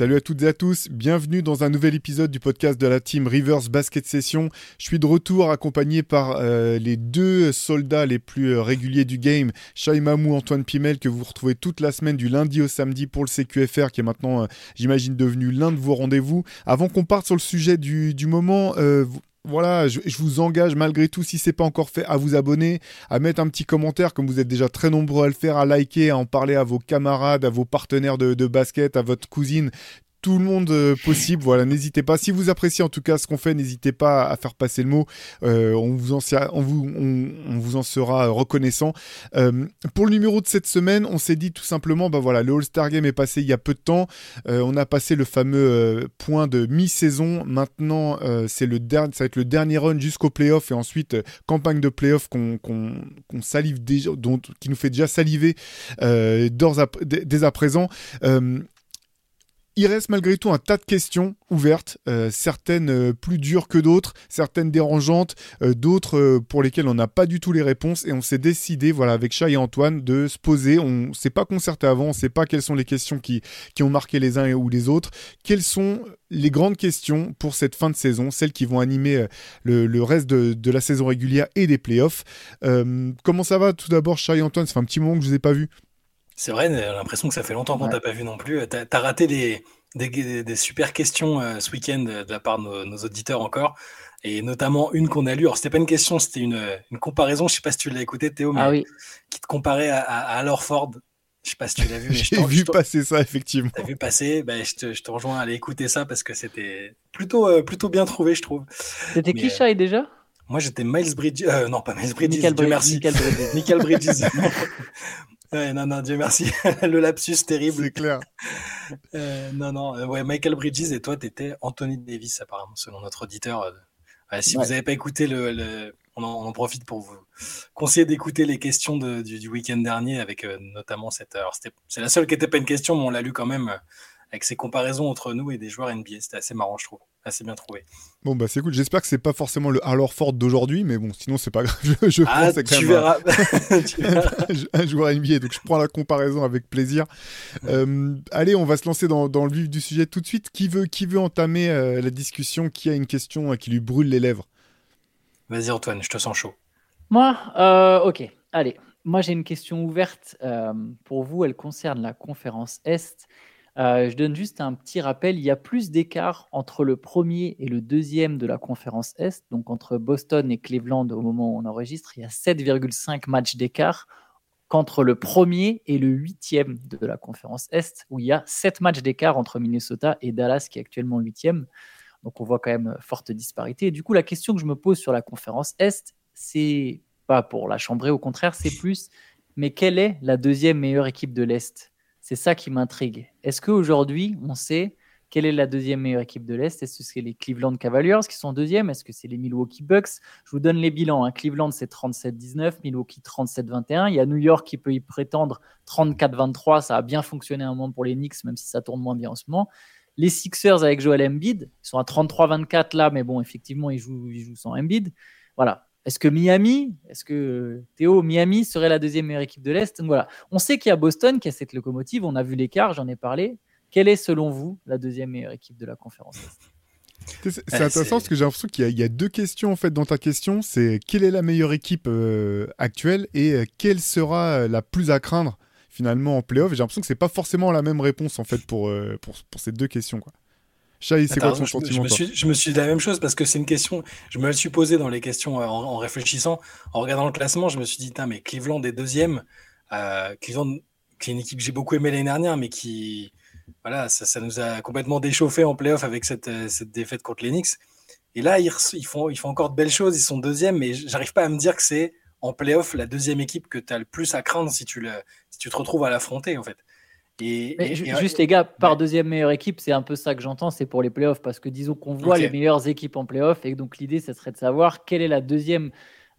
Salut à toutes et à tous, bienvenue dans un nouvel épisode du podcast de la team Rivers Basket Session. Je suis de retour accompagné par euh, les deux soldats les plus euh, réguliers du game, Shai Mamou, Antoine Pimel, que vous retrouvez toute la semaine du lundi au samedi pour le CQFR, qui est maintenant, euh, j'imagine, devenu l'un de vos rendez-vous. Avant qu'on parte sur le sujet du, du moment, vous- voilà, je, vous engage malgré tout, si c'est pas encore fait, à vous abonner, à mettre un petit commentaire, comme vous êtes déjà très nombreux à le faire, à liker, à en parler à vos camarades, à vos partenaires de basket, à votre cousine, tout le monde euh, possible. Voilà, n'hésitez pas. Si vous appréciez en tout cas ce qu'on fait, n'hésitez pas à faire passer le mot. Euh, on, vous en, sera- reconnaissant. Euh, pour le numéro de cette semaine, on s'est dit tout simplement, bah voilà, le All-Star Game est passé il y a peu de temps. On a passé le fameux point de mi-saison. Maintenant, c'est le dernier, ça va être le dernier run jusqu'au playoff et ensuite campagne de playoff qu'on salive déjà, qui nous fait déjà saliver dès à présent. Il reste malgré tout un tas de questions ouvertes, euh, certaines euh, plus dures que d'autres, certaines dérangeantes, euh, d'autres pour lesquelles on n'a pas du tout les réponses et on s'est décidé, voilà, avec Chat et Antoine, de se poser. On ne s'est pas concerté avant, on ne sait pas quelles sont les questions qui, ont marqué les uns ou les autres. Quelles sont les grandes questions pour cette fin de saison, celles qui vont animer le, reste de, la saison régulière et des playoffs? Comment ça va tout d'abord, Chat et Antoine? Ça fait un petit moment que je ne vous ai pas vus. C'est vrai, j'ai l'impression que ça fait longtemps qu'on Ouais. t'a pas vu non plus. T'as as raté des, des, super questions euh, ce week-end de la part de nos, nos auditeurs encore. Et notamment une qu'on a lue. Alors, c'était pas une question, c'était une, une comparaison. Je sais pas si tu l'as écouté, Théo, mais Ah oui, qui te comparait à, à, à Al Horford. Je sais pas si tu l'as vu, J'ai vu passer ça, effectivement. T'as vu passer, ben, je, te, je te rejoins à aller écouter ça parce que c'était plutôt, euh, plutôt bien trouvé, je trouve. c'était qui euh, Shai déjà? Moi, j'étais Miles Bridges. euh, non, pas Miles Bridges, Michael Dieu Brid- merci. Michael Bridges. Michael Bridges. Ouais, non, non, Dieu merci. Le lapsus terrible. C'est clair. Euh, non, non, euh, ouais, Michael Bridges et toi, t'étais Anthony Davis, apparemment, selon notre auditeur. euh. Ouais, si vous n'avez pas écouté, le, le- on, en, on en profite pour vous conseiller d'écouter les questions de- du, du week-end dernier, avec euh, notamment cette. Alors, c'est la seule qui n'était pas une question, mais on l'a lu quand même, avec ces comparaisons entre nous et des joueurs NBA. C'était assez marrant, je trouve. Assez bien trouvé. Bon bah c'est cool, j'espère que c'est pas forcément le Harlor Ford d'aujourd'hui, mais bon sinon c'est pas grave, je, je Ah, pense que c'est quand tu verras. Tu verras. un, un joueur NBA, donc je prends la comparaison avec plaisir. Euh, allez, on va se lancer dans, dans le vif du sujet tout de suite. Qui veut, qui veut entamer euh, la discussion? Qui a une question euh, qui lui brûle les lèvres? Vas-y, Antoine, je te sens chaud. Moi, euh, ok. Allez, moi j'ai une question ouverte euh, pour vous. Elle concerne la conférence Est. Euh, je donne juste un petit rappel. Il y a plus d'écart entre le premier et le deuxième de la conférence Est. Donc entre Boston et Cleveland au moment où on enregistre, il y a 7,5 matchs d'écart qu'entre le premier et le huitième de la conférence Est, où il y a 7 matchs d'écart entre Minnesota et Dallas, qui est actuellement huitième. Donc on voit quand même forte disparité. Et du coup, la question que je me pose sur la conférence Est, c'est pas pour la chambrer, au contraire, c'est plus, mais quelle est la deuxième meilleure équipe de l'Est? C'est ça qui m'intrigue. Est-ce qu'aujourd'hui, on sait quelle est la deuxième meilleure équipe de l'Est? Est-ce que c'est les Cleveland Cavaliers qui sont deuxième Est-ce que c'est les Milwaukee Bucks? Je vous donne les bilans. hein. Cleveland, c'est 37-19, Milwaukee 37-21. Il y a New York qui peut y prétendre 34-23. Ça a bien fonctionné un moment pour les Knicks, même si ça tourne moins bien en ce moment. Les Sixers avec Joel Embiid, ils sont à 33-24 là, mais bon, effectivement, ils jouent, ils jouent sans Embiid. Voilà. Est-ce que Miami, est-ce que euh, Théo, Miami serait la deuxième meilleure équipe de l'Est? Voilà. On sait qu'il y a Boston qui a cette locomotive, on a vu l'écart, j'en ai parlé. Quelle est selon vous la deuxième meilleure équipe de la conférence Est? C'est Ouais, intéressant parce que j'ai l'impression qu'il y, a- il y a deux questions en fait dans ta question. C'est quelle est la meilleure équipe euh, actuelle et euh, quelle sera la plus à craindre finalement en playoff? J'ai l'impression que c'est pas forcément la même réponse en fait pour, euh, pour, pour ces deux questions. Quoi. Chai, c'est quoi ton raison, je, me- sentiment suis, je me suis dit la même chose parce que c'est une question, je me le suis posé dans les questions euh, en, en réfléchissant, en regardant le classement, je me suis dit, mais Cleveland est deuxième, euh, Cleveland, qui est une équipe que j'ai beaucoup aimée l'année dernière, mais qui, voilà, ça, ça nous a complètement déchauffé en playoff avec cette, euh, cette défaite contre Knicks. Et là, ils, font, ils font encore de belles choses, ils sont deuxième, mais j'arrive pas à me dire que c'est en playoff la deuxième équipe que tu as le plus à craindre si tu, le, si tu te retrouves à l'affronter, en fait. Et, juste les gars, par deuxième meilleure équipe, c'est un peu ça que j'entends, c'est pour les playoffs, parce que disons qu'on voit les meilleures équipes en playoffs, et donc l'idée, ce serait de savoir quelle est la deuxième,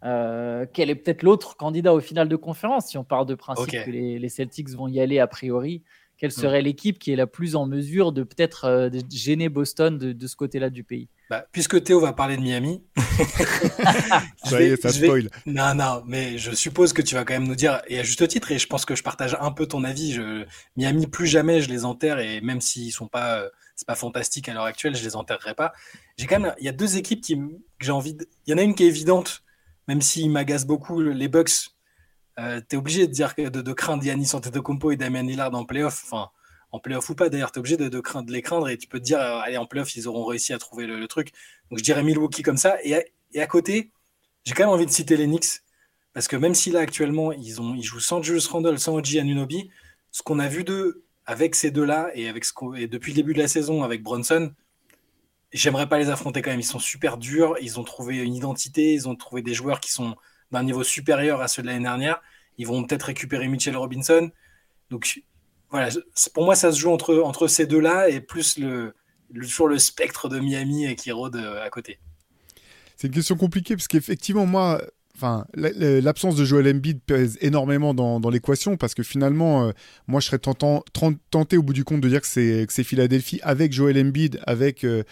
euh, quel est peut-être l'autre candidat au final de conférence, si on part de principe que les, Celtics vont y aller a priori, quelle hmm. serait l'équipe qui est la plus en mesure de peut-être euh, gêner Boston de, ce côté-là du pays? Bah, Puisque Théo va parler de Miami, ça y est, ça spoil. Non, non, mais je suppose que tu vas quand même nous dire, et à juste titre, et je pense que je partage un peu ton avis, je... Miami, plus jamais je les enterre, et même s'ils sont pas, euh, c'est pas fantastique à l'heure actuelle, je les enterrerai pas. J'ai quand même, il y a deux équipes qui, que j'ai envie de... Il y en a une qui est évidente, même s'ils m'agacent beaucoup, les Bucks euh, tu es obligé de dire que de, de craindre Yannis Antetokounmpo et Damien Lillard en playoff, enfin en playoff ou pas d'ailleurs, tu es obligé de, craindre, de les craindre et tu peux te dire, euh, allez, en playoff, ils auront réussi à trouver le, truc. Donc je dirais Milwaukee comme ça. Et à, côté, j'ai quand même envie de citer les Knicks, parce que même si là actuellement, ils, ont, ils jouent sans Julius Randle, sans OG Anunobi, ce qu'on a vu d'eux avec ces deux-là et, avec et depuis le début de la saison avec Bronson, j'aimerais pas les affronter quand même. Ils sont super durs, ils ont trouvé une identité, ils ont trouvé des joueurs qui sont d'un niveau supérieur à ceux de l'année dernière. Ils vont peut-être récupérer Mitchell Robinson. Donc voilà, pour moi, ça se joue entre, entre ces deux-là et plus le, le, toujours le spectre de Miami qui rôde euh, à côté. C'est une question compliquée parce qu'effectivement, moi, Enfin, l'absence de Joel Embiid pèse énormément dans, l'équation parce que finalement, euh, moi, je serais tenté au bout du compte de dire que c'est Philadelphie avec Joel Embiid, avec euh,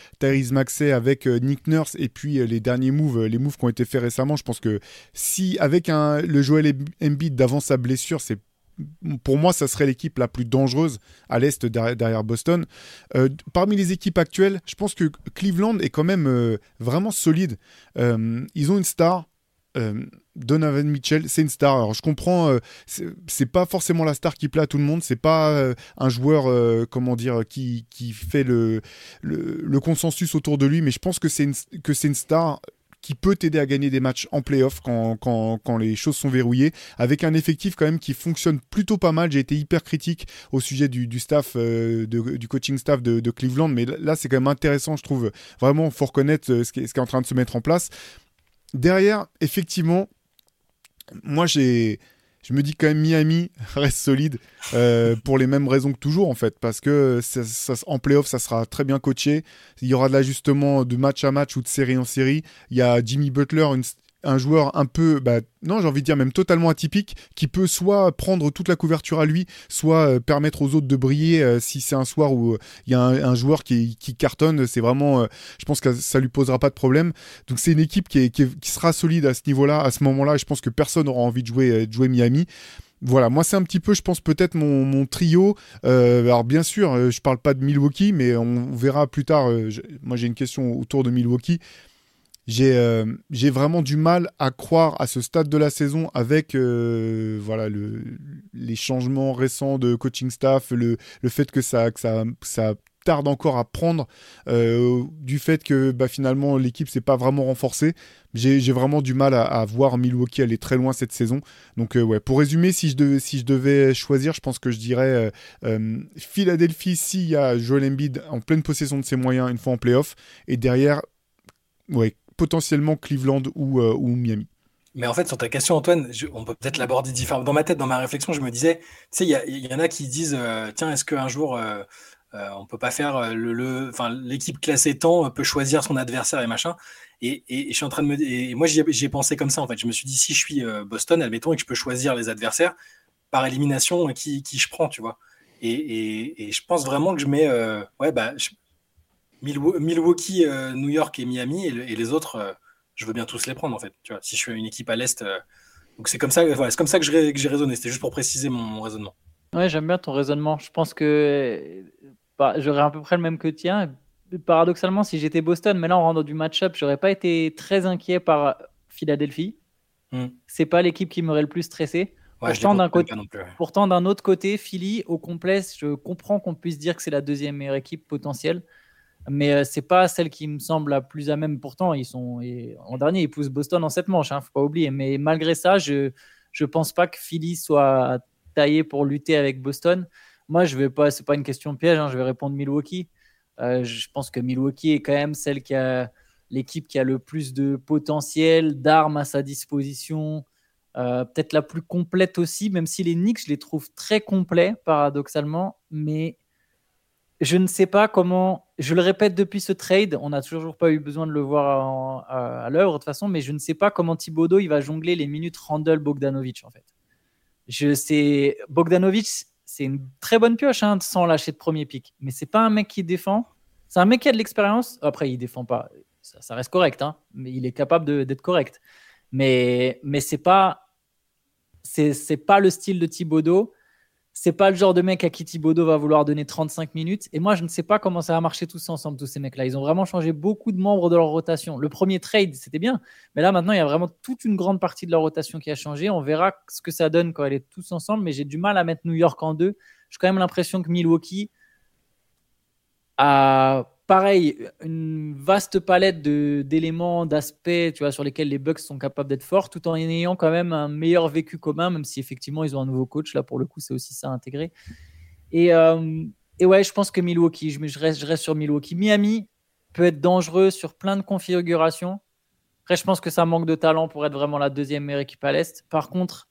Maxey, avec euh, Nick Nurse et puis les derniers moves, les moves qui ont été faits récemment. Je pense que si avec un, le Joel Embiid d'avant sa blessure, c'est pour moi, ça serait l'équipe la plus dangereuse à l'est derrière, Boston. parmi les équipes actuelles, je pense que Cleveland est quand même vraiment solide. ils ont une star, euh, Donovan Mitchell, c'est une star. Alors je comprends, euh, c'est pas forcément la star qui plaît à tout le monde. C'est pas euh, un joueur, comment dire, qui, qui fait le, consensus autour de lui. Mais je pense que c'est une, que c'est une star qui peut t'aider à gagner des matchs en playoff quand, quand, les choses sont verrouillées, avec un effectif quand même qui fonctionne plutôt pas mal. J'ai été hyper critique au sujet du, staff, du coaching staff de, Cleveland, mais là c'est quand même intéressant, je trouve. Vraiment, faut reconnaître ce ce qui est en train de se mettre en place derrière, effectivement, moi j'ai. Je me dis quand même Miami reste solide euh, pour les mêmes raisons que toujours en fait parce que ça, en playoff ça sera très bien coaché il y aura de l'ajustement de match à match ou de série en série il y a Jimmy Butler un joueur un peu, bah, non, j'ai envie de dire même totalement atypique, qui peut soit prendre toute la couverture à lui, soit euh, permettre aux autres de briller euh, si c'est un soir où euh, il y a un, joueur qui, cartonne. C'est vraiment, je pense que ça lui posera pas de problème. Donc c'est une équipe qui, sera solide à ce niveau-là, à ce moment-là. Je pense que personne n'aura envie de jouer, Miami. Voilà, moi c'est un petit peu, je pense peut-être mon, mon trio. alors bien sûr, je parle pas de Milwaukee, mais on verra plus tard. moi j'ai une question autour de Milwaukee. Euh, j'ai vraiment du mal à croire à ce stade de la saison avec euh, voilà le, les changements récents de coaching staff, le, le fait que ça, que ça, ça tarde encore à prendre euh, du fait que bah, finalement l'équipe s'est pas vraiment renforcée. J'ai vraiment du mal à, voir Milwaukee aller très loin cette saison. Donc ouais, pour résumer, si je, devais, si je devais choisir, je pense que je dirais Philadelphie s'il y a Joel Embiid en pleine possession de ses moyens une fois en playoff. Et derrière, ouais, potentiellement Cleveland ou, euh, ou Miami. Mais en fait, sur ta question, Antoine, on peut peut-être l'aborder différemment. Dans ma tête, dans ma réflexion, je me disais, tu sais, il y, en a qui disent, euh, tiens, est-ce qu'un jour, euh, on peut pas faire le, enfin, l'équipe classée tant peut choisir son adversaire et machin. Et, je suis en train de me, moi, j'y ai pensé comme ça en fait. Je me suis dit, si je suis Boston, admettons, et que je peux choisir les adversaires par élimination, qui, je prends, tu vois. Et, et, je pense vraiment que je mets, ouais, bah, Milwaukee, euh, New York et Miami, et, les autres, euh, je veux bien tous les prendre en fait. Tu vois, si je suis une équipe à l'est, euh, donc c'est comme ça, c'est comme ça que j'ai raisonné. C'était juste pour préciser mon, raisonnement. Ouais, j'aime bien ton raisonnement. Je pense que bah, j'aurais à peu près le même que tien. Paradoxalement, si j'étais Boston, mais là on rentre dans du match-up, j'aurais pas été très inquiet par Philadelphie. Hmm. C'est pas l'équipe qui m'aurait le plus stressé. pourtant, d'un côté, pourtant, d'un autre côté, Philly, au complet, je comprends qu'on puisse dire que c'est la deuxième meilleure équipe potentielle mais euh, c'est pas celle qui me semble la plus à même. Pourtant, ils sont en dernier, ils poussent Boston en cette manche, hein, faut pas oublier. Mais malgré ça, je je pense pas que Philly soit taillé pour lutter avec Boston. Moi, je vais pas, c'est pas une question piège, hein, je vais répondre Milwaukee. Euh, je pense que Milwaukee est quand même celle qui a l'équipe qui a le plus de potentiel, d'armes à sa disposition. Euh, peut-être la plus complète aussi, même si les Knicks, je les trouve très complets, paradoxalement. Mais je ne sais pas comment. Je le répète depuis ce trade, on n'a toujours pas eu besoin de le voir à, l'œuvre de toute façon, mais je ne sais pas comment Thibodeau il va jongler les minutes Randall Bogdanovic en fait. Je sais Bogdanovic, c'est une très bonne pioche hein, sans lâcher de premier pic, mais c'est pas un mec qui défend. C'est un mec qui a de l'expérience. Après, il défend pas. Ça, reste correct, hein, mais il est capable d'être correct. Mais mais c'est pas c'est pas le style de Thibodeau. C'est pas le genre de mec à qui Thibodeau va vouloir donner 35 minutes. Et moi, je ne sais pas comment ça va marcher tous ensemble, tous ces mecs-là. Ils ont vraiment changé beaucoup de membres de leur rotation. Le premier trade, c'était bien. Mais là, maintenant, il y a vraiment toute une grande partie de leur rotation qui a changé. On verra ce que ça donne quand elle est tous ensemble. Mais j'ai du mal à mettre New York en deux. J'ai quand même l'impression que Milwaukee a pareil, une vaste palette d'éléments, d'aspects, tu vois, sur lesquels les Bucks sont capables d'être forts, tout en ayant quand même un meilleur vécu commun, même si effectivement ils ont un nouveau coach. Là, pour le coup, c'est aussi ça intégré. Et, euh, et ouais, je pense que Milwaukee, je, reste, je reste sur Milwaukee. Miami peut être dangereux sur plein de configurations. Après, je pense que ça manque de talent pour être vraiment la deuxième meilleure équipe à l'Est. Par contre,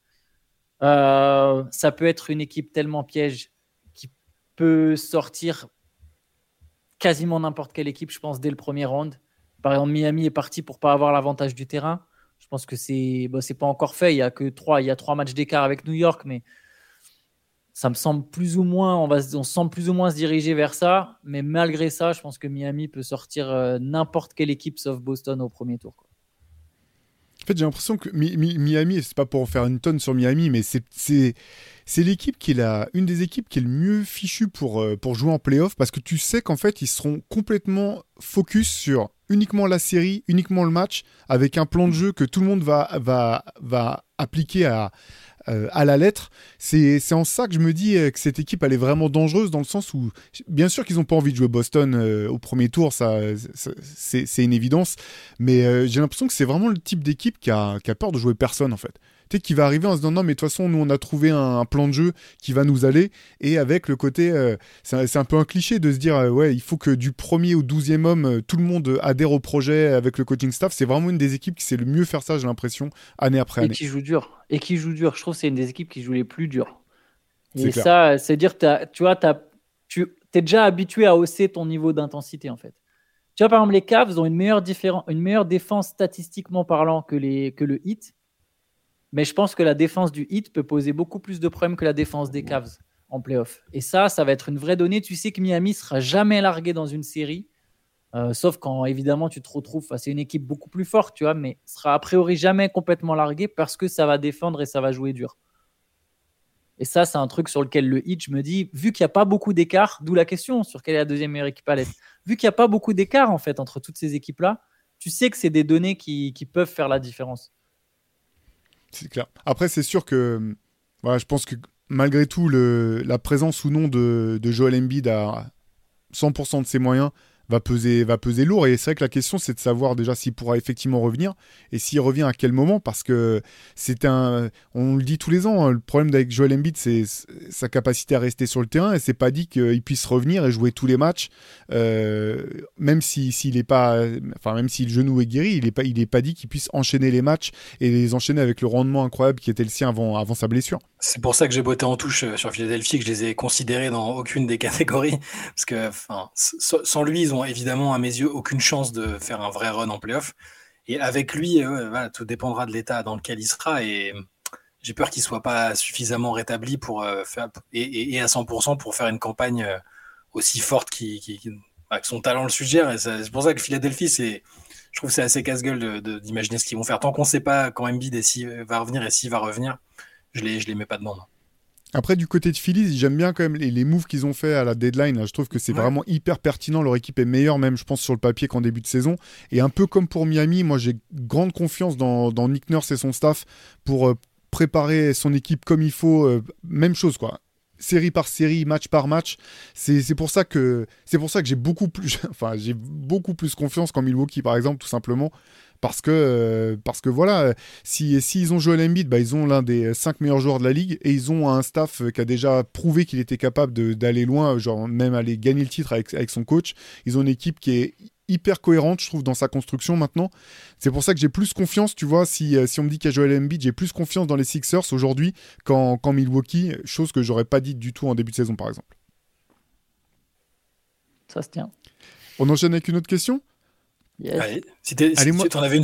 euh, ça peut être une équipe tellement piège qui peut sortir quasiment n'importe quelle équipe, je pense, dès le premier round. Par exemple, Miami est parti pour pas avoir l'avantage du terrain. Je pense que c'est bon, c'est pas encore fait. Il y a que trois, il y a trois matchs d'écart avec New York, mais ça me semble plus ou moins, on va, on semble plus ou moins se diriger vers ça. Mais malgré ça, je pense que Miami peut sortir euh, n'importe quelle équipe sauf Boston au premier tour. En fait, j'ai l'impression que Miami, c'est pas pour faire une tonne sur Miami, mais c'est c'est l'équipe qui est la, une des équipes qui est le mieux fichue pour, euh, pour jouer en playoff parce que tu sais qu'en fait, ils seront complètement focus sur uniquement la série, uniquement le match, avec un plan de jeu que tout le monde va, va, va appliquer à, euh, à la lettre. C'est en ça que je me dis euh, que cette équipe elle est vraiment dangereuse dans le sens où, bien sûr qu'ils n'ont pas envie de jouer Boston au premier tour, ça, c'est une évidence, mais j'ai l'impression que c'est vraiment le type d'équipe qui a, qui a peur de jouer personne en fait qui va arriver en se disant non mais de toute façon nous on a trouvé un, plan de jeu qui va nous aller. Et avec le côté euh, c'est un peu un cliché de se dire euh, ouais il faut que du premier au douzième homme euh, tout le monde adhère au projet avec le coaching staff. C'est vraiment une des équipes qui sait le mieux faire ça j'ai l'impression année après année. et qui joue dur. Et qui joue dur. Je trouve c'est une des équipes qui joue les plus durs et ça c'est dire tu vois as, tu es déjà habitué à hausser ton niveau d'intensité en fait. Tu vois, par exemple, les Cavs ont une meilleure, une meilleure défense statistiquement parlant que, les, que le Heat. Mais je pense que la défense du Heat peut poser beaucoup plus de problèmes que la défense des Cavs en playoff. Et ça, ça va être une vraie donnée. Tu sais que Miami sera jamais largué dans une série, euh, sauf quand évidemment tu te retrouves face à une équipe beaucoup plus forte, tu vois, mais sera a priori jamais complètement largué parce que ça va défendre et ça va jouer dur. Et ça, c'est un truc sur lequel le je me dis, vu qu'il n'y a pas beaucoup d'écart, d'où la question sur quelle est la deuxième meilleure équipe à l'Est, vu qu'il n'y a pas beaucoup d'écart en fait entre toutes ces équipes-là, tu sais que c'est des données qui peuvent faire la différence. C'est clair. Après, c'est sûr que je pense que malgré tout, la présence ou non de, de Joel Embiid à 100% de ses moyens va peser, va peser lourd. Et c'est vrai que la question, c'est de savoir déjà s'il pourra effectivement revenir et s'il revient à quel moment, parce que c'est un, on le dit tous les ans, hein, le problème avec Joel Embiid, c'est sa capacité à rester sur le terrain et c'est pas dit qu'il puisse revenir et jouer tous les matchs, euh, même si s'il est pas, enfin même si le genou est guéri, il est pas, il pas dit qu'il puisse enchaîner les matchs et les enchaîner avec le rendement incroyable qui était le sien avant sa blessure. C'est pour ça que j'ai botté en touche euh, sur Philadelphie, que je les ai considérés dans aucune des catégories, parce que sans lui, ils ont évidemment, à mes yeux, aucune chance de faire un vrai run en playoff. Et avec lui, euh, tout dépendra de l'état dans lequel il sera. Et j'ai peur qu'il soit pas suffisamment rétabli pour euh, et, à 100% pour faire une campagne aussi forte qui, bah, que son talent le suggère. Et c'est pour ça que Philadelphie, c'est, je trouve, c'est assez casse-gueule d'imaginer ce qu'ils vont faire. Tant qu'on ne sait pas quand Embiid va revenir et s'il va revenir, je les, je les mets pas dedans. Après, du côté de Phillies, j'aime bien quand même les, moves qu'ils ont fait à la deadline. Je trouve que c'est vraiment hyper pertinent. Leur équipe est meilleure, même, je pense, sur le papier qu'en début de saison. Et un peu comme pour Miami, moi, j'ai grande confiance dans, Nick Nurse et son staff pour euh, préparer son équipe comme il faut. Euh, même chose, quoi série par série, match par match. C'est pour ça que c'est pour ça que j'ai beaucoup plus, enfin j'ai beaucoup plus confiance qu'en Milwaukee par exemple, tout simplement parce que, euh, parce que voilà, s'ils si, ont Joel Embiid, bah, ils ont l'un des cinq meilleurs joueurs de la ligue et ils ont un staff qui a déjà prouvé qu'il était capable d'aller loin, genre même aller gagner le titre avec, avec son coach. Ils ont une équipe qui est hyper cohérente, je trouve, dans sa construction maintenant. C'est pour ça que j'ai plus confiance, tu vois, si, euh, si on me dit qu'il y a Joel Embiid, j'ai plus confiance dans les Sixers aujourd'hui qu'en Milwaukee, chose que j'aurais pas dit du tout en début de saison, par exemple. Ça se tient. On enchaîne avec une autre question? Si tu en, avais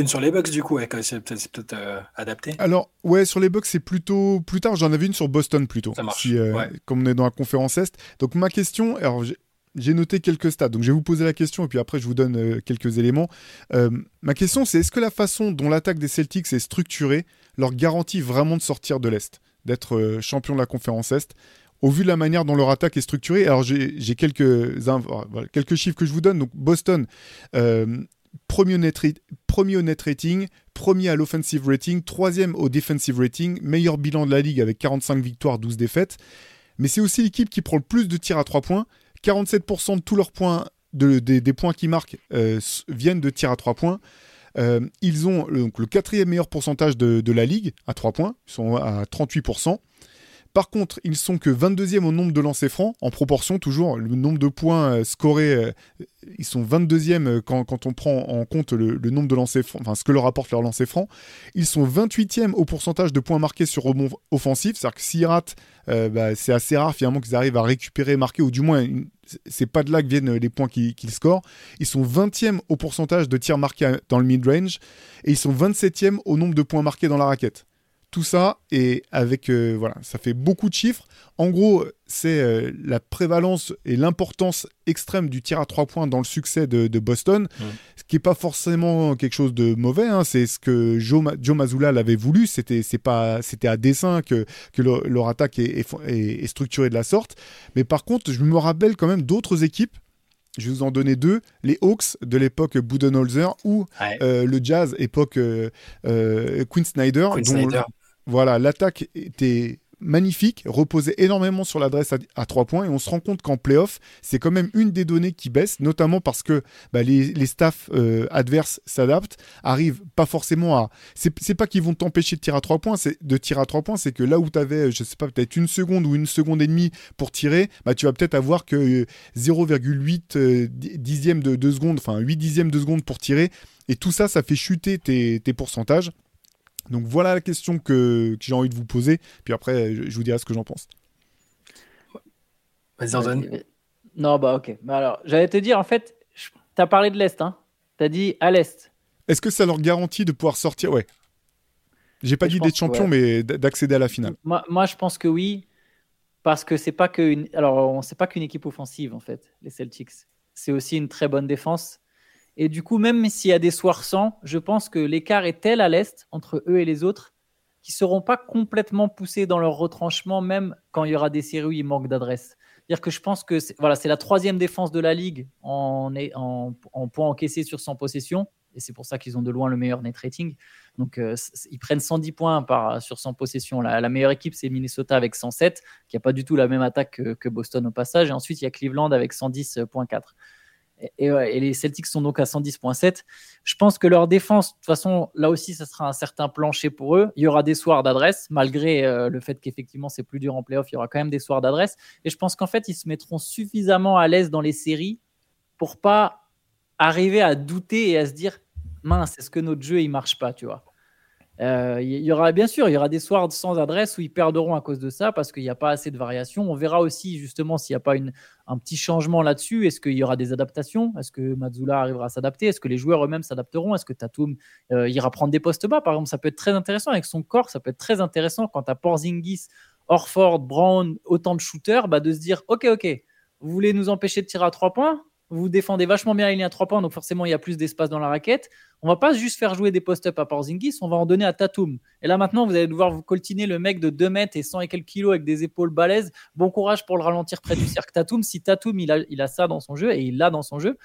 une sur les Bucks, du coup, c'est peut-être euh, adapté. Alors, ouais, sur les Bucks, c'est plutôt plus tard. J'en avais une sur Boston plutôt. Ça marche. Euh, comme on est dans la conférence Est. Donc, ma question, alors j'ai noté quelques stats. Donc, je vais vous poser la question et puis après, je vous donne euh, quelques éléments. ma question, c'est est-ce que la façon dont l'attaque des Celtics est structurée leur garantit vraiment de sortir de l'Est, d'être champion de la conférence Est? Au vu de la manière dont leur attaque est structurée, alors j'ai quelques, quelques chiffres que je vous donne. Donc Boston, euh, premier, net au net rating, premier à l'offensive rating, troisième au defensive rating, meilleur bilan de la ligue avec 45 victoires, 12 défaites. Mais c'est aussi l'équipe qui prend le plus de tirs à 3 points. 47% de tous leurs points, des points qui marquent, euh, viennent de tirs à 3 points. Euh, ils ont le quatrième meilleur pourcentage de, de, la ligue à 3 points, ils sont à 38%. Par contre, ils sont que 22e au nombre de lancers francs, en proportion toujours, le nombre de points euh, scorés, euh, ils sont 22e euh, quand, on prend en compte le, nombre de lancers francs, enfin ce que leur apporte leur lancer franc. Ils sont 28e au pourcentage de points marqués sur rebond offensif, c'est-à-dire que s'ils ratent, bah, c'est assez rare finalement qu'ils arrivent à récupérer, marquer, ou du moins, c'est pas de là que viennent les points qu'ils scorent. Ils sont 20e au pourcentage de tirs marqués dans le mid-range, et ils sont 27e au nombre de points marqués dans la raquette tout ça et avec euh, voilà, ça fait beaucoup de chiffres. En gros, c'est euh, la prévalence et l'importance extrême du tir à trois points dans le succès de, Boston, ce qui est pas forcément quelque chose de mauvais. Hein. c'est ce que Joe, Joe Mazzulla l'avait voulu. C'était c'est pas c'était à dessein que, que leur, attaque est, est, structurée de la sorte. Mais par contre, je me rappelle quand même d'autres équipes je vais vous en donner deux. Les Hawks de l'époque Budenholzer ou euh, le Jazz époque Quinn Snyder. Quinn Snyder. Voilà, l'attaque était magnifique, reposait énormément sur l'adresse à, trois points et on se rend compte qu'en playoff, c'est quand même une des données qui baisse, notamment parce que bah, les, staffs euh, adverses s'adaptent, arrivent pas forcément à. C'est pas qu'ils vont t'empêcher de tirer à trois points, c'est de tirer à points, c'est que là où tu avais, je sais pas, peut-être une seconde ou une seconde et demie pour tirer, bah, tu vas peut-être avoir que 0,8 euh, dixième de, deux secondes, enfin 8 dixièmes de seconde pour tirer. Et tout ça, ça fait chuter tes pourcentages. Donc voilà la question que, j'ai envie de vous poser. Puis après, je, vous dirai ce que j'en pense. Vas-y, Non, bah ok. Bah, alors, j'allais te dire, en fait, tu as parlé de l'Est. Hein tu as dit à l'Est. Est-ce que ça leur garantit de pouvoir sortir? Ouais. J'ai pas dit d'être champion, mais d'accéder à la finale. Moi, moi, je pense que oui. Parce que c'est pas qu'une. Alors, on sait pas qu'une équipe offensive, en fait, les Celtics. C'est aussi une très bonne défense. Et du coup, même s'il y a des soirs sans, je pense que l'écart est tel à l'Est entre eux et les autres qu'ils ne seront pas complètement poussés dans leur retranchement, même quand il y aura des séries où il manque d'adresse. C'est-à-dire que je pense que c'est, voilà, c'est la troisième défense de la ligue en, en, en points encaissés sur 100 possessions. Et c'est pour ça qu'ils ont de loin le meilleur net rating. Donc, euh, ils prennent 110 points par, sur 100 possessions. La, meilleure équipe, c'est Minnesota avec 107, qui n'a pas du tout la même attaque que, que, Boston au passage. Et ensuite, il y a Cleveland avec 110.4 et, les Celtics sont donc à 110.7. Je pense que leur défense, de toute façon, là aussi, ça sera un certain plancher pour eux. Il y aura des soirs d'adresse, malgré euh, le fait qu'effectivement c'est plus dur en playoff, il y aura quand même des soirs d'adresse. Et je pense qu'en fait, ils se mettront suffisamment à l'aise dans les séries pour pas arriver à douter et à se dire mince, est-ce que notre jeu il marche pas, tu vois? Euh, il y aura bien sûr, il y aura des soirs sans adresse où ils perdront à cause de ça parce qu'il n'y a pas assez de variations. On verra aussi justement s'il n'y a pas un petit changement là-dessus. Est-ce qu'il y aura des adaptations? Est-ce que Mazzula arrivera à s'adapter? Est-ce que les joueurs eux-mêmes s'adapteront? Est-ce que Tatum euh, ira prendre des postes bas? Par exemple, ça peut être très intéressant avec son corps. Ça peut être très intéressant quand as Porzingis, Orford, Brown, autant de shooters, bah, de se dire ok, ok, vous voulez nous empêcher de tirer à trois points? Vous défendez vachement bien il y à trois points, donc forcément il y a plus d'espace dans la raquette. On va pas juste faire jouer des post-up à Porzingis, on va en donner à Tatum. Et là maintenant, vous allez devoir vous coltiner le mec de 2 mètres et 100 et quelques kilos avec des épaules balèzes. Bon courage pour le ralentir près du cercle Tatum. Si Tatum il a, il a ça dans son jeu et il l'a dans son jeu,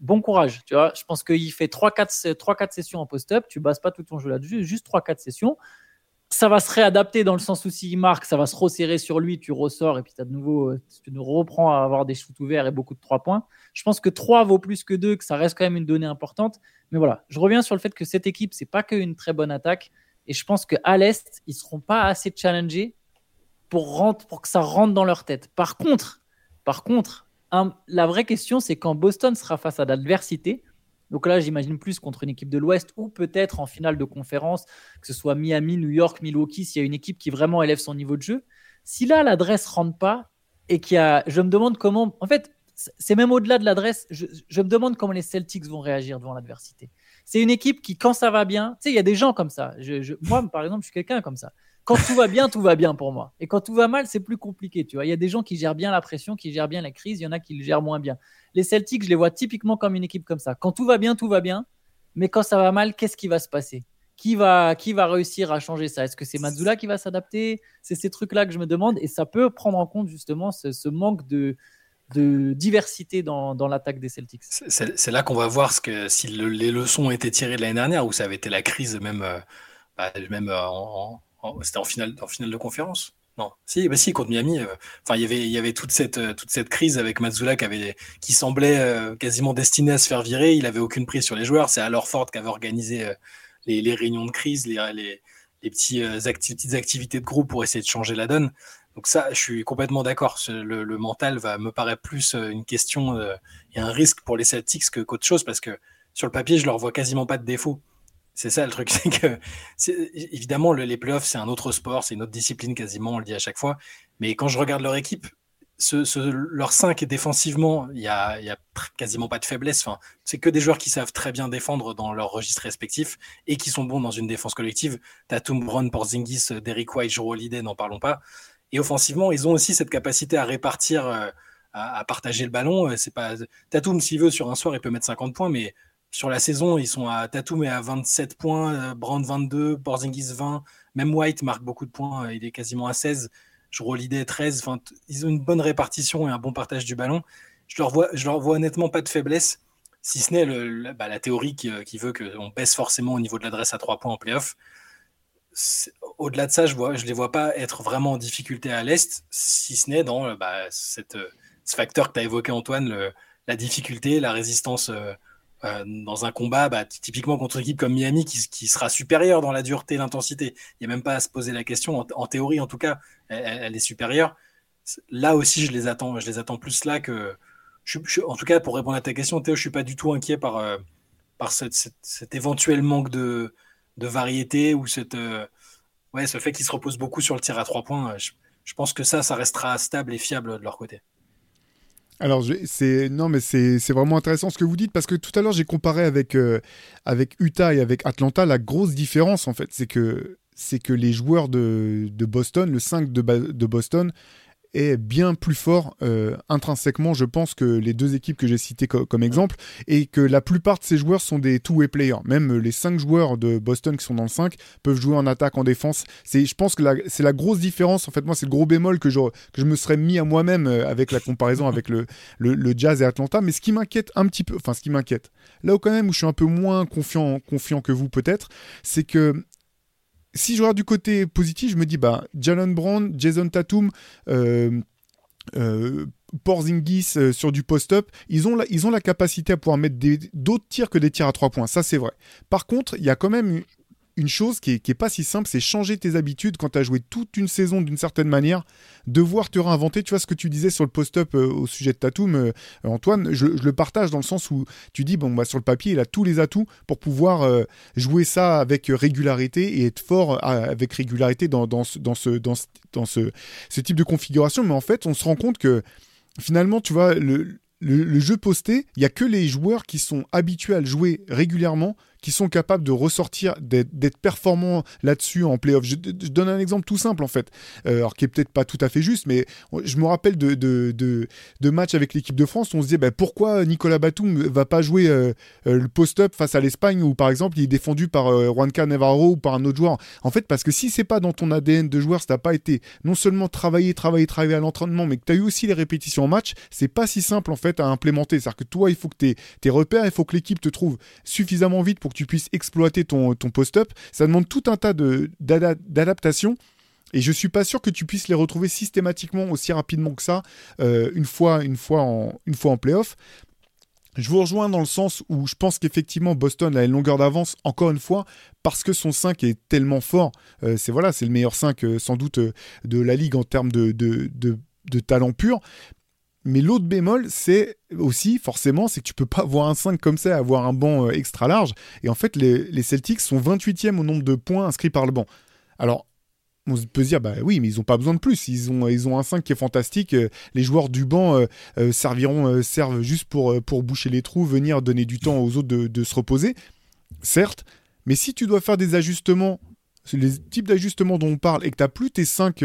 bon courage. Tu vois, je pense qu'il fait 3-4 sessions en post-up. Tu bases pas tout ton jeu là-dessus, juste 3-4 sessions ça va se réadapter dans le sens où s'il marque, ça va se resserrer sur lui, tu ressors et puis as de nouveau, euh, tu nous reprends à avoir des shoots ouverts et beaucoup de 3 points. Je pense que 3 vaut plus que 2, que ça reste quand même une donnée importante. Mais voilà, je reviens sur le fait que cette équipe, c'est pas qu'une très bonne attaque. Et je pense qu'à l'Est, ils seront pas assez challengés pour, pour que ça rentre dans leur tête. Par contre, par contre la vraie question, c'est quand Boston sera face à l'adversité. Donc là, j'imagine plus contre une équipe de l'Ouest ou peut-être en finale de conférence, que ce soit Miami, New York, Milwaukee, s'il y a une équipe qui vraiment élève son niveau de jeu. Si là, l'adresse rentre pas et qu'il y a. Je me demande comment. En fait, c'est même au-delà de l'adresse. Je, me demande comment les Celtics vont réagir devant l'adversité. C'est une équipe qui, quand ça va bien, tu sais, il y a des gens comme ça. moi, par exemple, je suis quelqu'un comme ça. Quand tout va bien, tout va bien pour moi. Et quand tout va mal, c'est plus compliqué. Tu vois, il y a des gens qui gèrent bien la pression, qui gèrent bien la crise. Il y en a qui le gèrent moins bien. Les Celtics, je les vois typiquement comme une équipe comme ça. Quand tout va bien, tout va bien. Mais quand ça va mal, qu'est-ce qui va se passer? Qui va, qui va réussir à changer ça? Est-ce que c'est Mazzula qui va s'adapter? C'est ces trucs-là que je me demande. Et ça peut prendre en compte justement ce manque de, diversité dans, l'attaque des Celtics. C'est là qu'on va voir ce que, si les leçons ont été tirées de l'année dernière, où ça avait été la crise même, euh, bah, même euh, en finale, en finale de conférence. Non, si, bah si, contre Miami. Euh, il y avait, il y avait toute cette, toute cette crise avec Mazzula qui avait, qui semblait quasiment destiné à se faire virer. Il avait aucune prise sur les joueurs. C'est alors Ford qui avait organisé les, réunions de crise, les, les, les petits, petites activités de groupe pour essayer de changer la donne. Donc ça, je suis complètement d'accord. Le, mental va me paraît plus euh, une question euh, et un risque pour les Celtics que qu'autre chose parce que sur le papier, je leur vois quasiment pas de défaut. C'est ça le truc, c'est que évidemment les playoffs c'est un autre sport, c'est une autre discipline quasiment, on le dit à chaque fois. Mais quand je regarde leur équipe, ce, ce, leur 5 défensivement, il y a, y a, quasiment pas de faiblesse. C'est que des joueurs qui savent très bien défendre dans leur registre respectif et qui sont bons dans une défense collective. Tatum, Brown, Porzingis, Derrick White, Joe Holiday, n'en parlons pas. Et offensivement, ils ont aussi cette capacité à répartir, euh, à, partager le ballon. Euh, c'est pas Tatum s'il veut sur un soir, il peut mettre 50 points, mais sur la saison, ils sont à Tatum est à 27 points, euh, Brand 22, Porzingis 20, même White marque beaucoup de points, il est quasiment à 16. Je l'idée 13. Enfin, ils ont une bonne répartition et un bon partage du ballon. Je leur vois, je leur vois honnêtement pas de faiblesse, si ce n'est bah, la théorie qui, qui veut qu'on baisse forcément au niveau de l'adresse à 3 points en playoff au-delà de ça, je ne je les vois pas être vraiment en difficulté à l'Est, si ce n'est dans bah, ce facteur que tu as évoqué, Antoine, la difficulté, la résistance euh, euh, dans un combat, bah, typiquement contre une équipe comme Miami, qui, sera supérieure dans la dureté et l'intensité. Il n'y a même pas à se poser la question, en, théorie en tout cas, elle, est supérieure. Là aussi, je les attends, je les attends plus là que. en tout cas, pour répondre à ta question, Théo, je ne suis pas du tout inquiet par, euh, par cet éventuel manque de, variété ou euh, ce fait qu'ils se reposent beaucoup sur le tir à trois points. Je, pense que ça, ça restera stable et fiable de leur côté. Alors, c'est non, mais c'est vraiment intéressant ce que vous dites parce que tout à l'heure j'ai comparé avec euh, Utah et avec Atlanta. La grosse différence en fait, c'est que les joueurs de, Boston, le 5 de, de Boston, est bien plus fort euh, intrinsèquement, je pense, que les deux équipes que j'ai citées comme exemple, et que la plupart de ces joueurs sont des two-way players. Même les cinq joueurs de Boston qui sont dans le 5 peuvent jouer en attaque, en défense. Je pense que c'est la grosse différence. En fait, moi, c'est le gros bémol que je, me serais mis à moi-même euh, avec la comparaison avec le, le, Jazz et Atlanta. Mais ce qui m'inquiète un petit peu, enfin, ce qui m'inquiète, là où quand même où je suis un peu moins confiant, confiant que vous peut-être, c'est que si je regarde du côté positif, je me dis, bah, Jalen Brown, Jason Tatum, euh, euh, Porzingis euh, sur du post-up, ils ont, la, capacité à pouvoir mettre d'autres tirs que des tirs à trois points. Ça, c'est vrai. Par contre, il y a quand même une chose qui est, pas si simple, c'est changer tes habitudes quand tu as joué toute une saison d'une certaine manière, devoir te réinventer. Tu vois ce que tu disais sur le post-up euh, au sujet de Tatum, euh, Antoine, je, le partage dans le sens où tu dis, bon, bah, sur le papier, il a tous les atouts pour pouvoir euh, jouer ça avec régularité et être fort avec régularité dans, ce type de configuration. Mais en fait, on se rend compte que finalement, tu vois, le, le, jeu posté, il n'y a que les joueurs qui sont habitués à le jouer régulièrement qui sont capables de ressortir, d'être performants là-dessus en playoff. Je, donne un exemple tout simple en fait, euh, alors qui est peut-être pas tout à fait juste, mais je me rappelle de, de, matchs avec l'équipe de France où on se disait bah, pourquoi Nicolas Batum va pas jouer euh, euh, le post-up face à l'Espagne ou par exemple il est défendu par Juanca Navarro ou par un autre joueur? En fait, parce que si c'est pas dans ton ADN de joueur, si t'as pas été non seulement travailler, travailler, travailler à l'entraînement, mais que tu as eu aussi les répétitions en match, c'est pas si simple en fait à implémenter. C'est-à-dire que toi, il faut que tes repères, il faut que l'équipe te trouve suffisamment vite pour tu puisses exploiter ton, post-up. Ça demande tout un tas d'adaptations. Et je suis pas sûr que tu puisses les retrouver systématiquement aussi rapidement que ça euh, une fois une fois en une fois playoff. Je vous rejoins dans le sens où je pense qu'effectivement Boston a une longueur d'avance encore une fois parce que son 5 est tellement fort. Euh, c'est voilà, c'est le meilleur 5 euh, sans doute de la ligue en termes de talent pur. Mais l'autre bémol, c'est aussi, forcément, c'est que tu peux pas avoir un 5 comme ça, avoir un banc euh, extra large. Et en fait, les, Celtics sont 28e au nombre de points inscrits par le banc. Alors, on peut se dire, bah oui, mais ils n'ont pas besoin de plus. Ils ont, un 5 qui est fantastique. Euh, Les joueurs du banc euh, serviront, servent juste pour, boucher les trous, venir donner du temps aux autres de, de se reposer. Certes, mais si tu dois faire des ajustements, les types d'ajustements dont on parle, et que tu n'as plus tes 5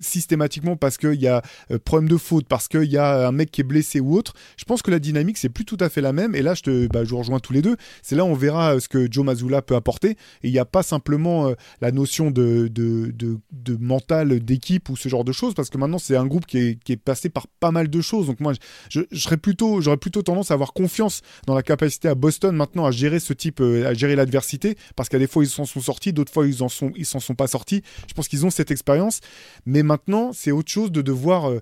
systématiquement parce qu'il y a euh, problème de faute, parce qu'il y a un mec qui est blessé ou autre, je pense que la dynamique, c'est plus tout à fait la même. Et là, je, te, bah, je vous rejoins tous les deux. C'est là où on verra euh, ce que Joe Mazzulla peut apporter. Et il n'y a pas simplement euh, la notion de, de, de, mental d'équipe ou ce genre de choses, parce que maintenant, c'est un groupe qui est, qui est passé par pas mal de choses. Donc moi, je, serais plutôt, j'aurais plutôt tendance à avoir confiance dans la capacité à Boston maintenant à gérer ce type, euh, à gérer l'adversité, parce qu'à des fois, ils s'en sont sortis, d'autres fois, ils en sont, s'en sont pas sortis. Je pense qu'ils ont cette expérience. Mais maintenant, c'est autre chose de devoir euh,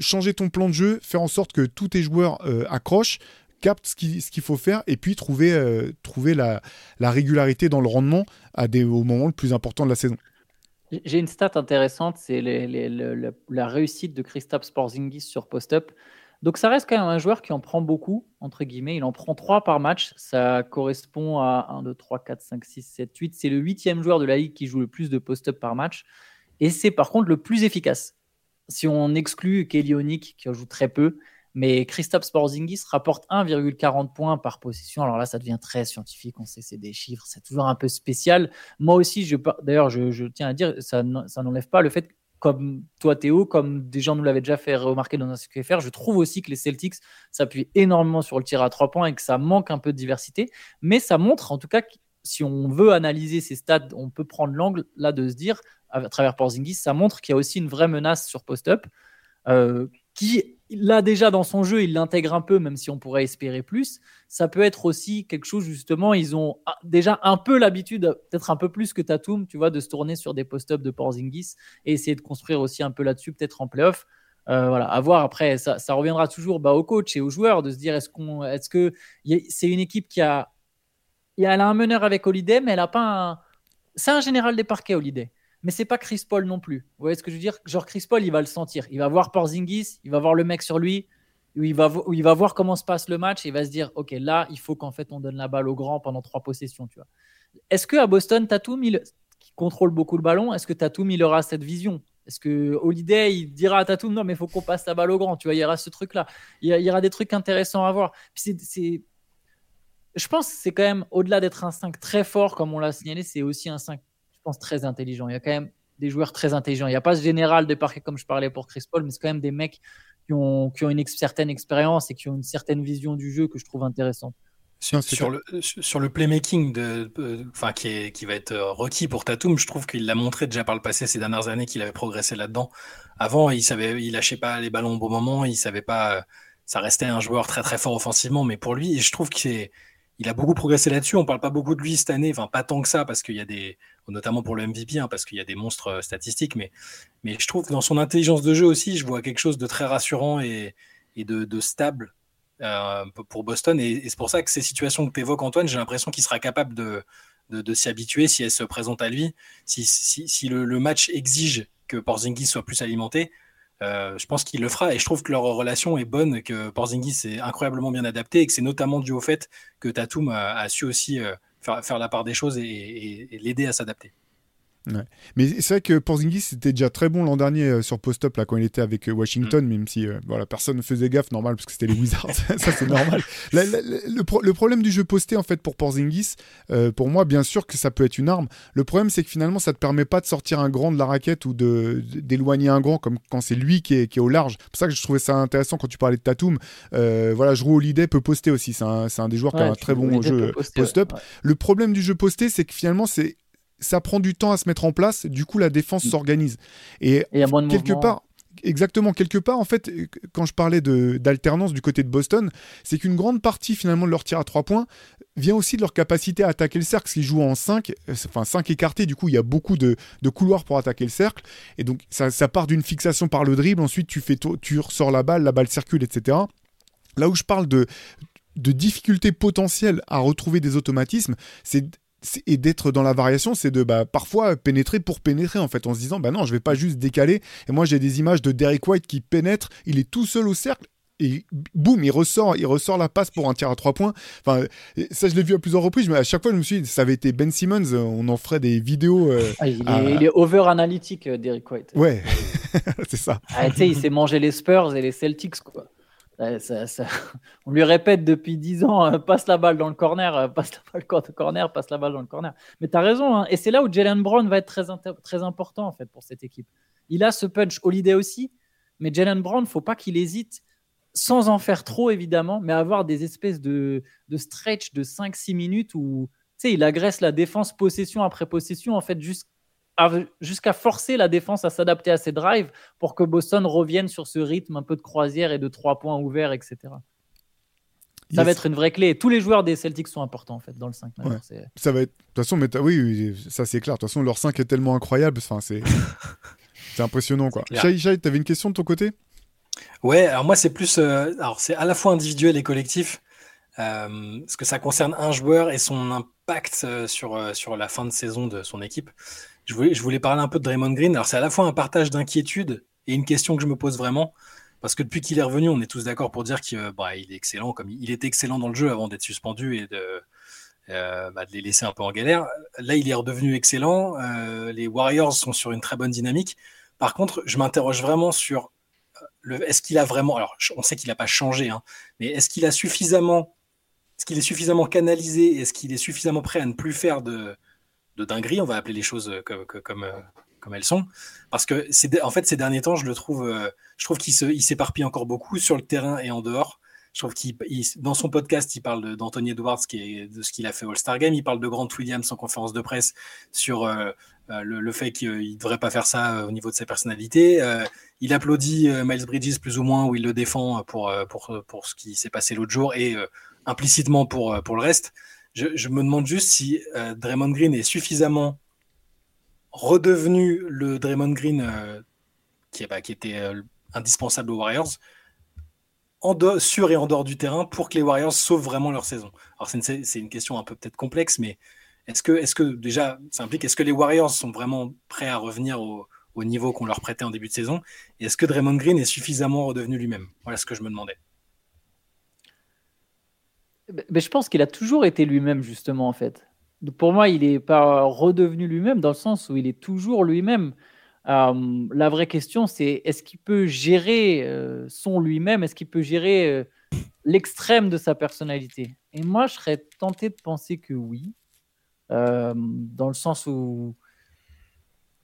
changer ton plan de jeu, faire en sorte que tous tes joueurs euh, accrochent, captent ce qu'il qu'il faut faire, et puis trouver, euh, trouver la, la régularité dans le rendement à des, au moment le plus important de la saison. J'ai une stat intéressante, c'est la réussite de Kristaps Porzingis sur post-up. Donc ça reste quand même un joueur qui en prend beaucoup, entre guillemets. Il en prend 3 par match. Ça correspond à 1, 2, 3, 4, 5, 6, 7, 8. C'est le huitième joueur de la ligue qui joue le plus de post-up par match. Et c'est par contre le plus efficace. Si on exclut Kelly qui en joue très peu, mais Kristaps Porzingis rapporte 1,40 points par possession. Alors là, ça devient très scientifique. On sait, c'est des chiffres, c'est toujours un peu spécial. Moi aussi, je, d'ailleurs, je, tiens à dire, ça, ça n'enlève pas le fait comme toi, Théo, comme des gens nous l'avaient déjà fait remarquer dans un CQFR, je trouve aussi que les Celtics s'appuient énormément sur le tir à trois points et que ça manque un peu de diversité. Mais ça montre, en tout cas, que si on veut analyser ces stats, on peut prendre l'angle là de se dire, à travers Porzingis, ça montre qu'il y a aussi une vraie menace sur post-up. euh, qui, là déjà dans son jeu, il l'intègre un peu, même si on pourrait espérer plus. Ça peut être aussi quelque chose, justement, ils ont ah, déjà un peu l'habitude, peut-être un peu plus que Tatum, tu vois, de se tourner sur des post-up de Porzingis et essayer de construire aussi un peu là-dessus, peut-être en playoff. Euh, voilà, à voir après, ça, reviendra toujours bah, au coach et aux joueurs de se dire est-ce est-ce que c'est une équipe qui a- elle a un meneur avec Holiday, mais elle a pas un, c'est un général des parquets Holiday mais c'est pas Chris Paul non plus. Vous voyez ce que je veux dire? Genre Chris Paul, il va le sentir. Il va voir Porzingis, il va voir le mec sur lui, il va, voir comment se passe le match et il va se dire, ok, là, il faut qu'en fait on donne la balle au grand pendant trois possessions, tu vois. Est-ce que à Boston, Tatum, qui contrôle beaucoup le ballon, est-ce que Tatum, il aura cette vision? Est-ce que Holiday, il dira à Tatum, non, mais il faut qu'on passe la balle au grand, tu vois Il y aura ce truc-là. Il y, aura des trucs intéressants à voir. Je pense que c'est quand même, au-delà d'être un 5 très fort, comme on l'a signalé, c'est aussi un 5, je pense, très intelligent. Il y a quand même des joueurs très intelligents. Il n'y a pas ce général de parquet comme je parlais pour Chris Paul, mais c'est quand même des mecs qui ont, qui ont une ex- certaine expérience et qui ont une certaine vision du jeu que je trouve intéressante. Sur, le, sur le playmaking de, euh, enfin, qui, est, qui va être euh, requis pour Tatum, je trouve qu'il l'a montré déjà par le passé ces dernières années qu'il avait progressé là-dedans. Avant, il savait, il lâchait pas les ballons au bon moment, il savait pas, euh, ça restait un joueur très très fort offensivement, mais pour lui, je trouve qu'il il a beaucoup progressé là-dessus. On parle pas beaucoup de lui cette année, enfin pas tant que ça parce qu'il y a des, notamment pour le MVP, hein, parce qu'il y a des monstres euh, statistiques, mais mais je trouve que dans son intelligence de jeu aussi, je vois quelque chose de très rassurant et, de, stable euh, pour Boston. Et, c'est pour ça que ces situations que tu évoques, Antoine, j'ai l'impression qu'il sera capable de, s'y habituer si elles se présentent à lui. Si, si, si le, le match exige que Porzingis soit plus alimenté, euh, je pense qu'il le fera. Et je trouve que leur relation est bonne, que Porzingis est incroyablement bien adapté et que c'est notamment dû au fait que Tatum a, su aussi euh, faire, la part des choses et l'aider à s'adapter. Mais c'est vrai que Porzingis était déjà très bon l'an dernier euh, sur post-up là quand il était avec euh, Washington, même si euh, voilà personne ne faisait gaffe, normal parce que c'était les Wizards, ça c'est normal. La- la- la- le, pro- le problème du jeu posté en fait pour Porzingis, pour moi bien sûr que ça peut être une arme. Le problème c'est que finalement ça te permet pas de sortir un grand de la raquette ou de d'éloigner un grand comme quand c'est lui qui est, qui est au large. C'est pour ça que je trouvais ça intéressant quand tu parlais de Tatum. Voilà, Drew Holiday peut poster aussi, c'est un, c'est un des joueurs qui a un très bon jeu post-up. Ouais. Le problème du jeu posté, c'est que finalement, c'est ça prend du temps à se mettre en place. Du coup, la défense Mm. s'organise. Et Et quelque mouvement. part, exactement, quelque part, en fait, euh, quand je parlais d'alternance du côté de Boston, c'est qu'une grande partie finalement de leur tir à trois points vient aussi de leur capacité à attaquer le cercle. Qu'ils jouent en 5, enfin 5 écartés, du coup, il y a beaucoup de, de couloirs pour attaquer le cercle. Et donc, ça, ça part d'une fixation par le dribble. Ensuite, tu, fais tu ressors la balle, la balle circule, etc. Là où je parle de, de difficultés potentielles à retrouver des automatismes, c'est et d'être dans la variation, c'est de bah, parfois pénétrer pour pénétrer en fait, en se disant bah non, je vais pas juste décaler. Et moi j'ai des images de Derek White qui pénètre, il est tout seul au cercle et boum, il ressort, il ressort la passe pour un tir à trois points. Enfin, ça, je l'ai vu à plusieurs reprises, mais à chaque fois, je me suis dit, ça avait été Ben Simmons, on en ferait des vidéos. Euh, ah, il, est, over analytique, euh, Derek White. Ouais, c'est ça. Ah, tu sais, il s'est mangé les Spurs et les Celtics, quoi. On lui répète depuis 10 ans, euh, passe la balle dans le corner, passe la balle dans le corner, passe la balle dans le corner. Mais tu as raison, hein. et c'est là où Jalen Brown va être très, très important en fait pour cette équipe. Il a ce punch, Holiday aussi, mais Jalen Brown, faut pas qu'il hésite sans en faire trop évidemment, mais avoir des espèces de, de stretch de 5-6 minutes où il agresse la défense possession après possession, en fait, jusqu'à forcer la défense à s'adapter à ses drives pour que Boston revienne sur ce rythme un peu de croisière et de trois points ouverts, etc. Ça va être une vraie clé. Tous les joueurs des Celtics sont importants en fait dans le 5 Ça va être. De toute façon, mais oui, ça c'est clair. De toute façon, leur 5 est tellement incroyable. Enfin, c'est. c'est impressionnant quoi. Shai, tu avais une question de ton côté? Ouais, alors moi c'est plus, euh, alors c'est à la fois individuel et collectif, euh, parce que ça concerne un joueur et son impact euh, sur, sur la fin de saison de son équipe. Je voulais, parler un peu de Draymond Green. Alors c'est à la fois un partage d'inquiétude et une question que je me pose vraiment, parce que depuis qu'il est revenu, on est tous d'accord pour dire qu'il bah, il est excellent, comme il, était excellent dans le jeu avant d'être suspendu et de, bah, de les laisser un peu en galère. Là, il est redevenu excellent. les Warriors sont sur une très bonne dynamique. Par contre, je m'interroge vraiment sur est-ce qu'il a vraiment, alors on sait qu'il n'a pas changé, hein, mais est-ce qu'il a suffisamment, est-ce qu'il est suffisamment canalisé, est-ce qu'il est suffisamment prêt à ne plus faire de, de dinguerie, on va appeler les choses comme, comme, euh, comme elles sont, parce que c'est, en fait ces derniers temps, je le trouve, euh, je trouve qu'il s'éparpille encore beaucoup sur le terrain et en dehors. Je trouve qu'il, dans son podcast, il parle d'Anthony Edwards, qui est, de ce qu'il a fait au All-Star Game. Il parle de Grant Williams en conférence de presse sur euh, euh, le, fait qu'il ne devrait pas faire ça euh, au niveau de sa personnalité. Euh, il applaudit Miles Bridges plus ou moins, où il le défend pour, pour, pour ce qui s'est passé l'autre jour et implicitement pour, pour le reste. Je, me demande juste si Draymond Green est suffisamment redevenu le Draymond Green qui, bah, qui, était indispensable aux Warriors, sur et en dehors du terrain, pour que les Warriors sauvent vraiment leur saison. Alors c'est une, question un peu peut-être complexe, mais est-ce que, est que déjà, ça implique, est-ce que les Warriors sont vraiment prêts à revenir au, niveau qu'on leur prêtait en début de saison? Et est-ce que Draymond Green est suffisamment redevenu lui-même? Voilà ce que je me demandais. Mais je pense qu'il a toujours été lui-même, justement, en fait. pour moi, il n'est pas redevenu lui-même dans le sens où il est toujours lui-même. La vraie question, c'est est-ce qu'il peut gérer son lui-même? Est-ce qu'il peut gérer l'extrême de sa personnalité? Et moi, je serais tenté de penser que oui. Dans le sens où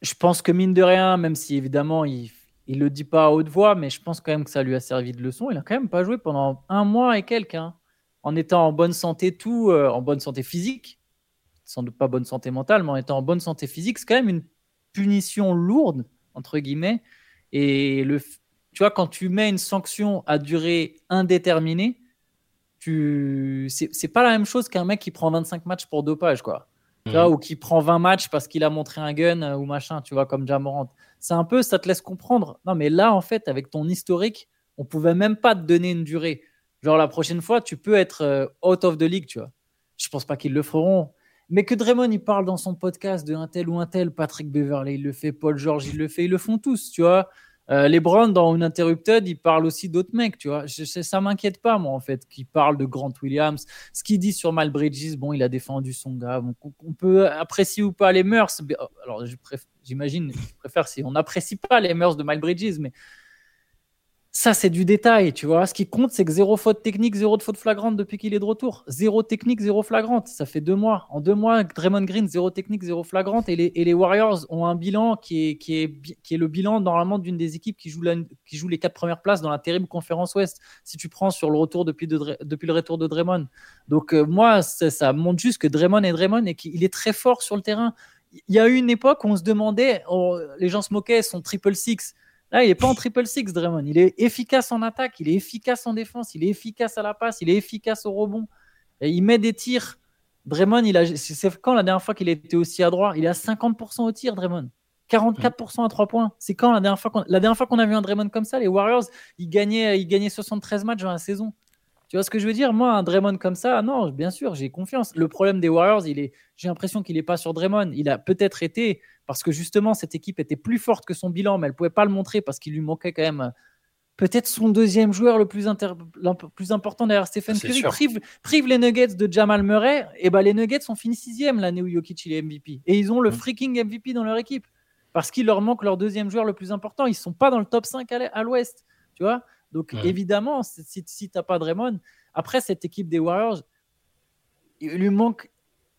je pense que mine de rien, même si évidemment il ne le dit pas à haute voix, mais je pense quand même que ça lui a servi de leçon. Il a quand même pas joué pendant un mois et quelques, hein, en étant en bonne santé, tout euh, en bonne santé physique, sans doute pas bonne santé mentale, mais en étant en bonne santé physique, c'est quand même une punition lourde entre guillemets. Et le, tu vois, quand tu mets une sanction à durée indéterminée, tu, c'est pas la même chose qu'un mec qui prend 25 matchs pour dopage, quoi. Mhm. ou qui prend 20 matchs parce qu'il a montré un gun euh, ou machin, tu vois, comme Jamorant. C'est un peu, ça te laisse comprendre. Non, mais là, en fait, avec ton historique, on pouvait même pas te donner une durée. Genre, la prochaine fois, tu peux être euh, out of the league, tu vois. Je pense pas qu'ils le feront. Mais que Draymond, il parle dans son podcast de un tel ou un tel, Patrick Beverley, il le fait, Paul George, il le fait, ils le font tous, tu vois. Euh, les Browns, dans une Interrupted, ils parlent aussi d'autres mecs, tu vois. Ça m'inquiète pas, moi, en fait, qu'ils parlent de Grant Williams. Ce qu'il dit sur Mal Bridges, bon, il a défendu son gars. on peut apprécier ou pas les mœurs. Alors, j'imagine, je préfère si on n'apprécie pas les mœurs de Mal Bridges, mais ça, c'est du détail, tu vois. Ce qui compte, c'est que zéro faute technique, zéro de faute flagrante depuis qu'il est de retour. Zéro technique, zéro flagrante. Ça fait deux mois. En deux mois, Draymond Green, zéro technique, zéro flagrante. Et les, Warriors ont un bilan qui est, le bilan normalement d'une des équipes qui joue, les quatre premières places dans la terrible conférence Ouest. Si tu prends sur le retour depuis, depuis le retour de Draymond. Donc, euh, moi, ça, montre juste que Draymond est Draymond et qu'il est très fort sur le terrain. Il y a eu une époque où on se demandait, les gens se moquaient, son triple six Là, il n'est pas en triple six, Draymond. Il est efficace en attaque, il est efficace en défense, il est efficace à la passe, il est efficace au rebond. Il met des tirs. Draymond, il a, c'est quand la dernière fois qu'il était aussi à droit Il est à 50% au tir, Draymond. 44% à 3 points. C'est quand la dernière fois qu'on, la dernière fois qu'on a vu un Draymond comme ça Les Warriors, ils gagnaient, ils gagnaient 73 matchs dans la saison. Tu vois ce que je veux dire? Moi, un Draymond comme ça, non, bien sûr, j'ai confiance. Le problème des Warriors, il est, j'ai l'impression qu'il n'est pas sur Draymond. Il a peut-être été parce que justement cette équipe était plus forte que son bilan, mais elle pouvait pas le montrer parce qu'il lui manquait quand même euh, peut-être son deuxième joueur le plus, plus important derrière Stephen Curry. Prive, les Nuggets de Jamal Murray, et ben les Nuggets ont fini sixième l'année où Jokic est MVP. Et ils ont le mm. freaking MVP dans leur équipe parce qu'il leur manque leur deuxième joueur le plus important. Ils sont pas dans le top 5 à l'ouest, tu vois? Donc évidemment, si, si tu n'as pas Draymond, après cette équipe des Warriors, il lui manque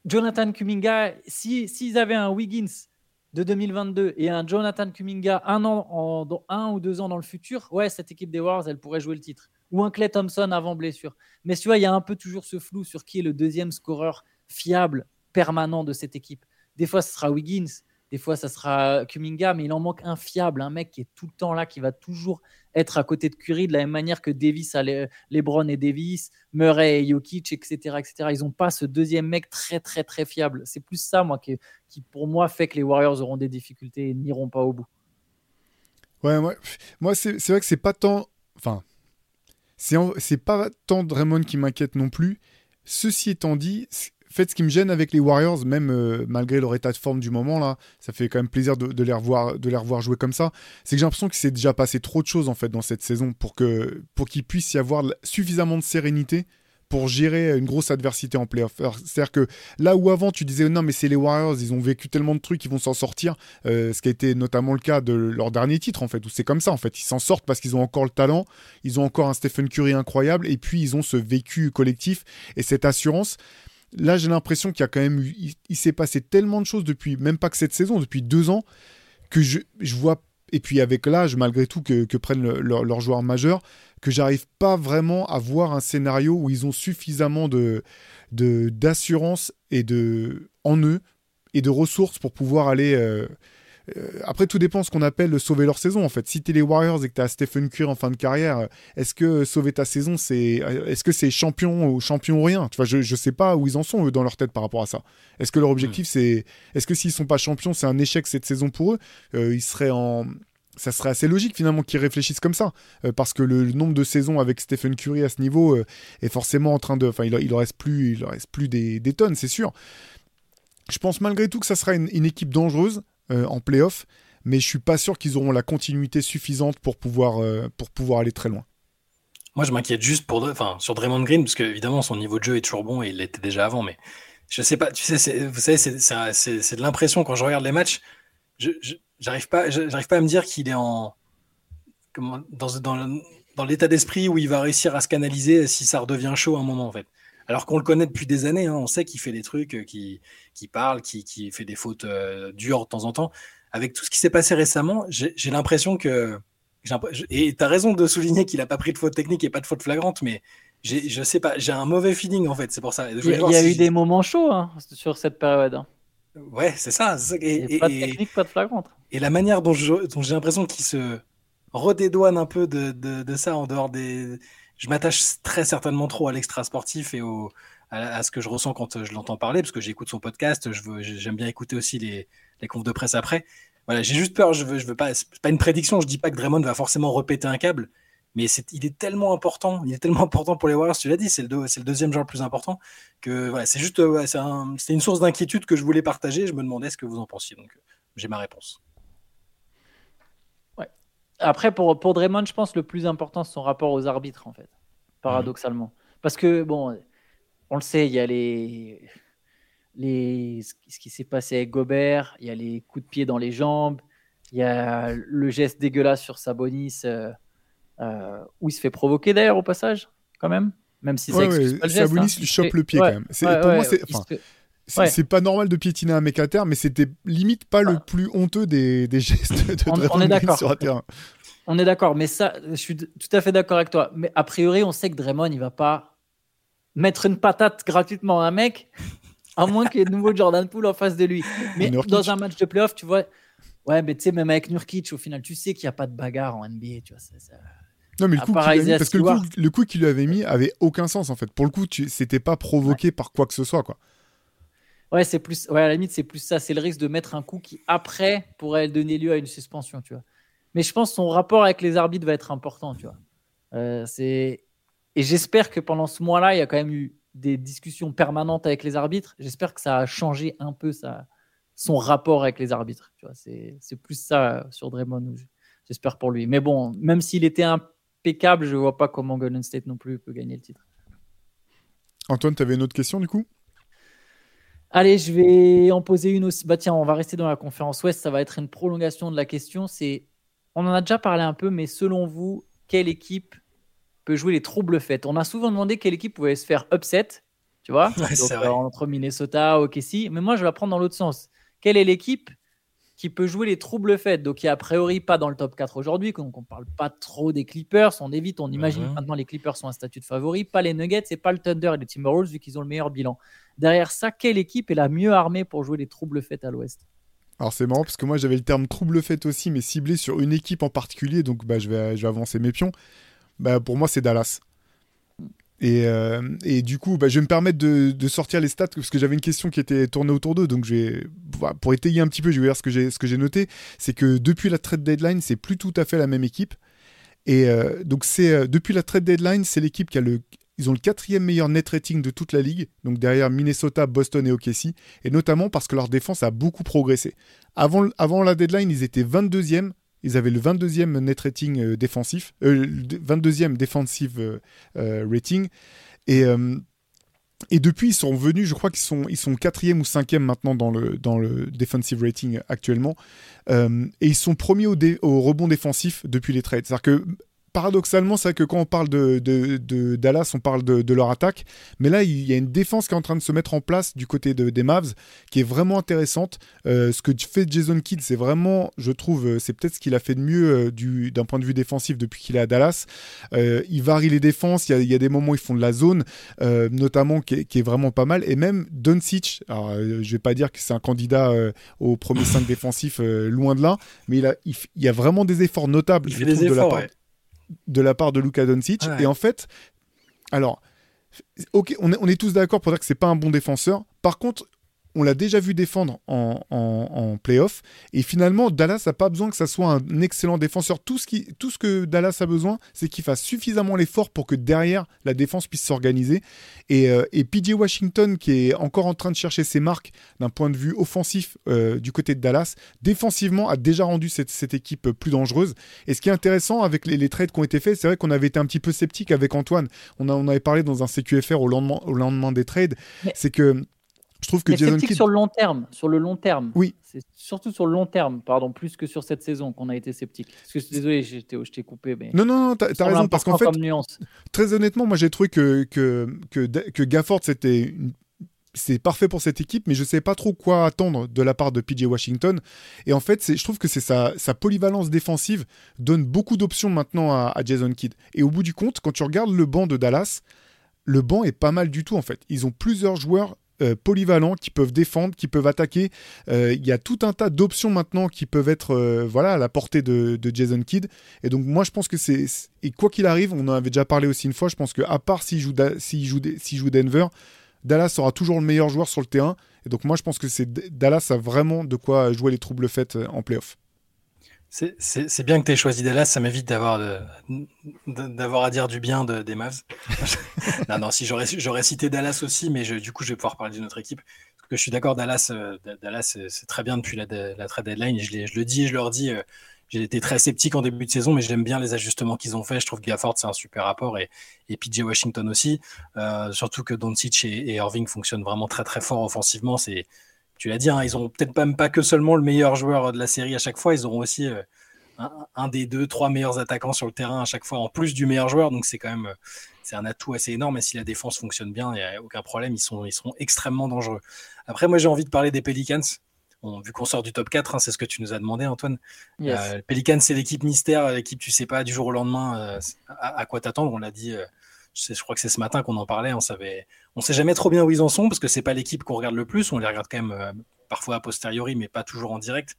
Jonathan Kuminga. S'ils si, avaient un Wiggins de 2022 et un Jonathan Kuminga un an, en, un ou deux ans dans le futur, ouais, cette équipe des Warriors, elle pourrait jouer le titre. Ou un Clay Thompson avant blessure. Mais tu vois, il y a un peu toujours ce flou sur qui est le deuxième scoreur fiable, permanent de cette équipe. Des fois, ce sera Wiggins, des fois, ça sera Kuminga, mais il en manque un fiable, un mec qui est tout le temps là, qui va toujours être à côté de Curry de la même manière que Davis a les, LeBron et Davis, Murray et Jokic, etc., etc. Ils n'ont pas ce deuxième mec très, très, très fiable. C'est plus ça, moi, qui, pour moi fait que les Warriors auront des difficultés et n'iront pas au bout. Ouais, moi, moi c'est vrai que c'est pas tant. Enfin, c'est pas tant Draymond qui m'inquiète non plus. Ceci étant dit, fait, ce qui me gêne avec les Warriors, même euh, malgré leur état de forme du moment, là, ça fait quand même plaisir de, les, revoir, de les revoir jouer comme ça, c'est que j'ai l'impression qu'il s'est déjà passé trop de choses en fait dans cette saison pour qu'il pour qu'il puisse y avoir suffisamment de sérénité pour gérer une grosse adversité en playoff. C'est-à-dire que là où avant tu disais non mais c'est les Warriors, ils ont vécu tellement de trucs, ils vont s'en sortir, euh, ce qui a été notamment le cas de leur dernier titre en fait, où c'est comme ça en fait, ils s'en sortent parce qu'ils ont encore le talent, ils ont encore un Stephen Curry incroyable et puis ils ont ce vécu collectif et cette assurance. Là, j'ai l'impression qu'il a quand même s'est passé tellement de choses depuis, même pas que cette saison, depuis deux ans, que je, je vois, et puis avec l'âge, malgré tout, que, prennent leurs joueurs majeurs, que j'arrive pas vraiment à voir un scénario où ils ont suffisamment de d'assurance et de en eux et de ressources pour pouvoir aller euh, euh, après, tout dépend de ce qu'on appelle sauver leur saison, en fait. Si t'es les Warriors et que t'as Stephen Curry en fin de carrière, est-ce que sauver ta saison, c'est est-ce que c'est champion ou champion ou rien? Tu vois, je, je sais pas où ils en sont eux, dans leur tête par rapport à ça. Est-ce que leur objectif, hmm. c'est est-ce que s'ils sont pas champions, c'est un échec cette saison pour eux? Euh, Ils seraient en ça serait assez logique finalement qu'ils réfléchissent comme ça, euh, parce que le, nombre de saisons avec Stephen Curry à ce niveau est forcément en train de, enfin, il, il en reste plus, il en reste plus des, des, tonnes, c'est sûr. Je pense malgré tout que ça sera une, une équipe dangereuse. Euh, en playoff, mais je suis pas sûr qu'ils auront la continuité suffisante pour pouvoir, euh, pour pouvoir aller très loin. Moi, je m'inquiète juste pour, enfin, sur Draymond Green, parce que évidemment son niveau de jeu est toujours bon et il l'était déjà avant, mais je sais pas, tu sais, vous savez, c'est de l'impression quand je regarde les matchs, je j'arrive pas, pas à me dire qu'il est en comment, dans, dans, dans l'état d'esprit où il va réussir à se canaliser si ça redevient chaud à un moment en fait alors qu'on le connaît depuis des années. Hein. on sait qu'il fait des trucs, euh, qui, qui parle, qui, qui fait des fautes euh, dures de temps en temps. Avec tout ce qui s'est passé récemment, j'ai l'impression que. Et tu as raison de souligner qu'il n'a pas pris de faute technique et pas de faute flagrante, mais je sais pas, j'ai un mauvais feeling en fait, c'est pour ça. Il y a, eu des moments chauds hein, sur cette période. Hein. Ouais, c'est ça. Et, pas de technique, pas de flagrante. Et la manière dont j'ai l'impression qu'il se redédouane un peu de, de, de, ça en dehors des, je m'attache très certainement trop à l'extra sportif et au, à, ce que je ressens quand euh, je l'entends parler, parce que j'écoute son podcast, j'aime bien écouter aussi les, les confs de presse après. Voilà, j'ai juste peur, je veux, je veux pas, c'est pas une prédiction, je dis pas que Draymond va forcément repéter un câble, mais c'est, il est tellement important, il est tellement important pour les Warriors, tu l'as dit, c'est le, deuxième joueur le plus important, que voilà, c'est juste, c'est, une source d'inquiétude que je voulais partager, je me demandais ce que vous en pensiez, donc euh, j'ai ma réponse. Après, pour, pour Draymond, je pense le plus important, c'est son rapport aux arbitres, en fait, paradoxalement. Parce que, bon, on le sait, il y a les, les, ce qui s'est passé avec Gobert, il y a les coups de pied dans les jambes, il y a le geste dégueulasse sur Sabonis, euh, euh, où il se fait provoquer d'ailleurs au passage, quand même. Même si ouais, pas le Sabonis hein. lui chope le pied quand même. pour moi, c'est. C'est pas normal de piétiner un mec à terre, mais c'était limite pas le plus honteux des, des gestes de on, Draymond Green sur un terrain. On est d'accord, mais ça, je suis tout à fait d'accord avec toi. Mais a priori, on sait que Draymond, il va pas mettre une patate gratuitement à un mec, à moins qu'il y ait de nouveau Jordan Poole en face de lui. Mais dans un match de playoff, tu vois, ouais, mais tu sais, même avec Nurkic, au final, tu sais qu'il n'y a pas de bagarre en NBA, tu vois. Ça, Non, mais le coup, parce que le coup, qu'il lui avait mis avait aucun sens en fait. Pour le coup, c'était pas provoqué par quoi que ce soit, quoi. Ouais, c'est plus, ouais, à la limite, c'est plus ça. C'est le risque de mettre un coup qui, après, pourrait donner lieu à une suspension, tu vois. Mais je pense que son rapport avec les arbitres va être important, tu vois. Euh, c'est et j'espère que pendant ce mois-là, il y a quand même eu des discussions permanentes avec les arbitres. J'espère que ça a changé un peu sa, son rapport avec les arbitres. C'est plus ça sur Draymond. J'espère pour lui. Mais bon, même s'il était impeccable, je ne vois pas comment Golden State non plus peut gagner le titre. Antoine, tu avais une autre question du coup? Allez, je vais en poser une aussi. Bah tiens, on va rester dans la conférence Ouest. Ça va être une prolongation de la question. C'est, on en a déjà parlé un peu, mais selon vous, quelle équipe peut jouer les troubles faits On a souvent demandé quelle équipe pouvait se faire upset, tu vois, euh, entre Minnesota, OKC. Mais moi, je vais la prendre dans l'autre sens. Quelle est l'équipe qui peut jouer les troubles faits? Donc, qui est a priori pas dans le top 4 aujourd'hui. Donc, on ne parle pas trop des Clippers. On évite, on imagine maintenant les Clippers sont un statut de favori. Pas les Nuggets et pas le Thunder et les Timberwolves vu qu'ils ont le meilleur bilan. Derrière ça, quelle équipe est la mieux armée pour jouer les troubles faits à l'Ouest? Alors c'est marrant parce que moi j'avais le terme trouble fait aussi, mais ciblé sur une équipe en particulier, donc bah, je, vais, je vais avancer mes pions. Bah, pour moi c'est Dallas. Et, euh, et, du coup, bah, je vais me permettre de, de, sortir les stats parce que j'avais une question qui était tournée autour d'eux. Donc, je vais, pour étayer un petit peu, je vais voir ce que j'ai, ce que j'ai noté. C'est que depuis la trade deadline, c'est plus tout à fait la même équipe. Et euh, donc, c'est euh, depuis la trade deadline, c'est l'équipe qui a le, ils ont le quatrième meilleur net rating de toute la ligue, donc derrière Minnesota, Boston et OKC, et notamment parce que leur défense a beaucoup progressé. Avant, avant la deadline, ils étaient 22e, ils avaient le 22e net rating euh, défensif, euh, 22e defensive euh, rating, et, euh, et depuis, ils sont venus, je crois qu'ils sont, ils sont quatrième ou cinquième maintenant dans le, dans le defensive rating actuellement. et ils sont premiers au, au, rebond défensif depuis les trades. C'est-à-dire que paradoxalement, c'est que quand on parle de, de, Dallas, on parle de, leur attaque. Mais là, il y a une défense qui est en train de se mettre en place du côté des Mavs, qui est vraiment intéressante. Euh, ce que fait Jason Kidd, c'est vraiment, je trouve, euh, c'est peut-être ce qu'il a fait de mieux euh, d'un point de vue défensif depuis qu'il est à Dallas. il varie les défenses. Il y, a, des moments où ils font de la zone, notamment qui est, vraiment pas mal. Et même Doncic, alors je vais pas dire que c'est un candidat au premier 5 défensif, loin de là, mais il, a, il, y a vraiment des efforts notables. Il fait des efforts, de la part de Luka Doncic. Et en fait, alors, ok, on est, on est tous d'accord pour dire que c'est pas un bon défenseur. Par contre, on l'a déjà vu défendre en, en, playoff. Et finalement, Dallas n'a pas besoin que ça soit un excellent défenseur. Tout ce, qui, tout ce que Dallas a besoin, c'est qu'il fasse suffisamment l'effort pour que derrière, la défense puisse s'organiser. Et, euh, et, PJ Washington, qui est encore en train de chercher ses marques d'un point de vue offensif euh, du côté de Dallas, défensivement, a déjà rendu cette, cette, équipe plus dangereuse. Et ce qui est intéressant avec les, trades qui ont été faits, c'est vrai qu'on avait été un petit peu sceptique avec Antoine. On, a, on avait parlé dans un CQFR au lendemain, au lendemain des trades. C'est que je trouve que Jason Kidd... sur le long terme, sur le long terme. Oui. C'est surtout sur le long terme, pardon, plus que sur cette saison qu'on a été sceptique. Parce que désolé, je t'ai coupé, mais non, non, non, t'as as raison parce qu'en fait, très honnêtement, moi j'ai trouvé que que que, que Gafford c'était c'est parfait pour cette équipe, mais je ne sais pas trop quoi attendre de la part de PJ Washington. Et en fait, je trouve que c'est sa, sa, polyvalence défensive donne beaucoup d'options maintenant à, à, Jason Kidd. Et au bout du compte, quand tu regardes le banc de Dallas, le banc est pas mal du tout en fait. Ils ont plusieurs joueurs euh, polyvalents qui peuvent défendre, qui peuvent attaquer. Euh, il y a tout un tas d'options maintenant qui peuvent être euh, voilà, à la portée de, Jason Kidd. Et donc moi je pense que c'est... Et quoi qu'il arrive, on en avait déjà parlé aussi une fois, je pense qu'à part s'il joue, s'il joue, joue Denver, Dallas sera toujours le meilleur joueur sur le terrain. Et donc moi je pense que c'est Dallas a vraiment de quoi jouer les troubles faits en playoff. C'est bien que tu aies choisi Dallas, ça m'évite d'avoir à dire du bien de, des Mavs. non, non, si j'aurais cité Dallas aussi, mais du coup, je vais pouvoir parler d'une autre équipe. Parce que je suis d'accord, Dallas, euh, Dallas c'est très bien depuis la, trade deadline. Je, je, le dis et je leur dis, euh, j'ai été très sceptique en début de saison, mais j'aime bien les ajustements qu'ils ont fait. Je trouve que Gafford, c'est un super rapport et, et PJ Washington aussi. Euh, surtout que Doncic et, et Irving fonctionnent vraiment très très fort offensivement. C'est tu l'as dit, hein, ils ont peut-être même pas que seulement le meilleur joueur de la série à chaque fois, ils auront aussi euh, un, des deux, trois meilleurs attaquants sur le terrain à chaque fois, en plus du meilleur joueur. Donc c'est quand même euh, c'est un atout assez énorme. Et si la défense fonctionne bien, il n'y a aucun problème, ils sont, ils sont extrêmement dangereux. Après, moi j'ai envie de parler des Pelicans. vu qu'on sort du top 4, hein, c'est ce que tu nous as demandé, Antoine. Euh, Pelicans, c'est l'équipe mystère, l'équipe tu sais pas du jour au lendemain à, à, quoi t'attendre. On l'a dit je, crois que c'est ce matin qu'on en parlait. On savait, on sait jamais trop bien où ils en sont parce que c'est pas l'équipe qu'on regarde le plus. On les regarde quand même euh, parfois a posteriori, mais pas toujours en direct.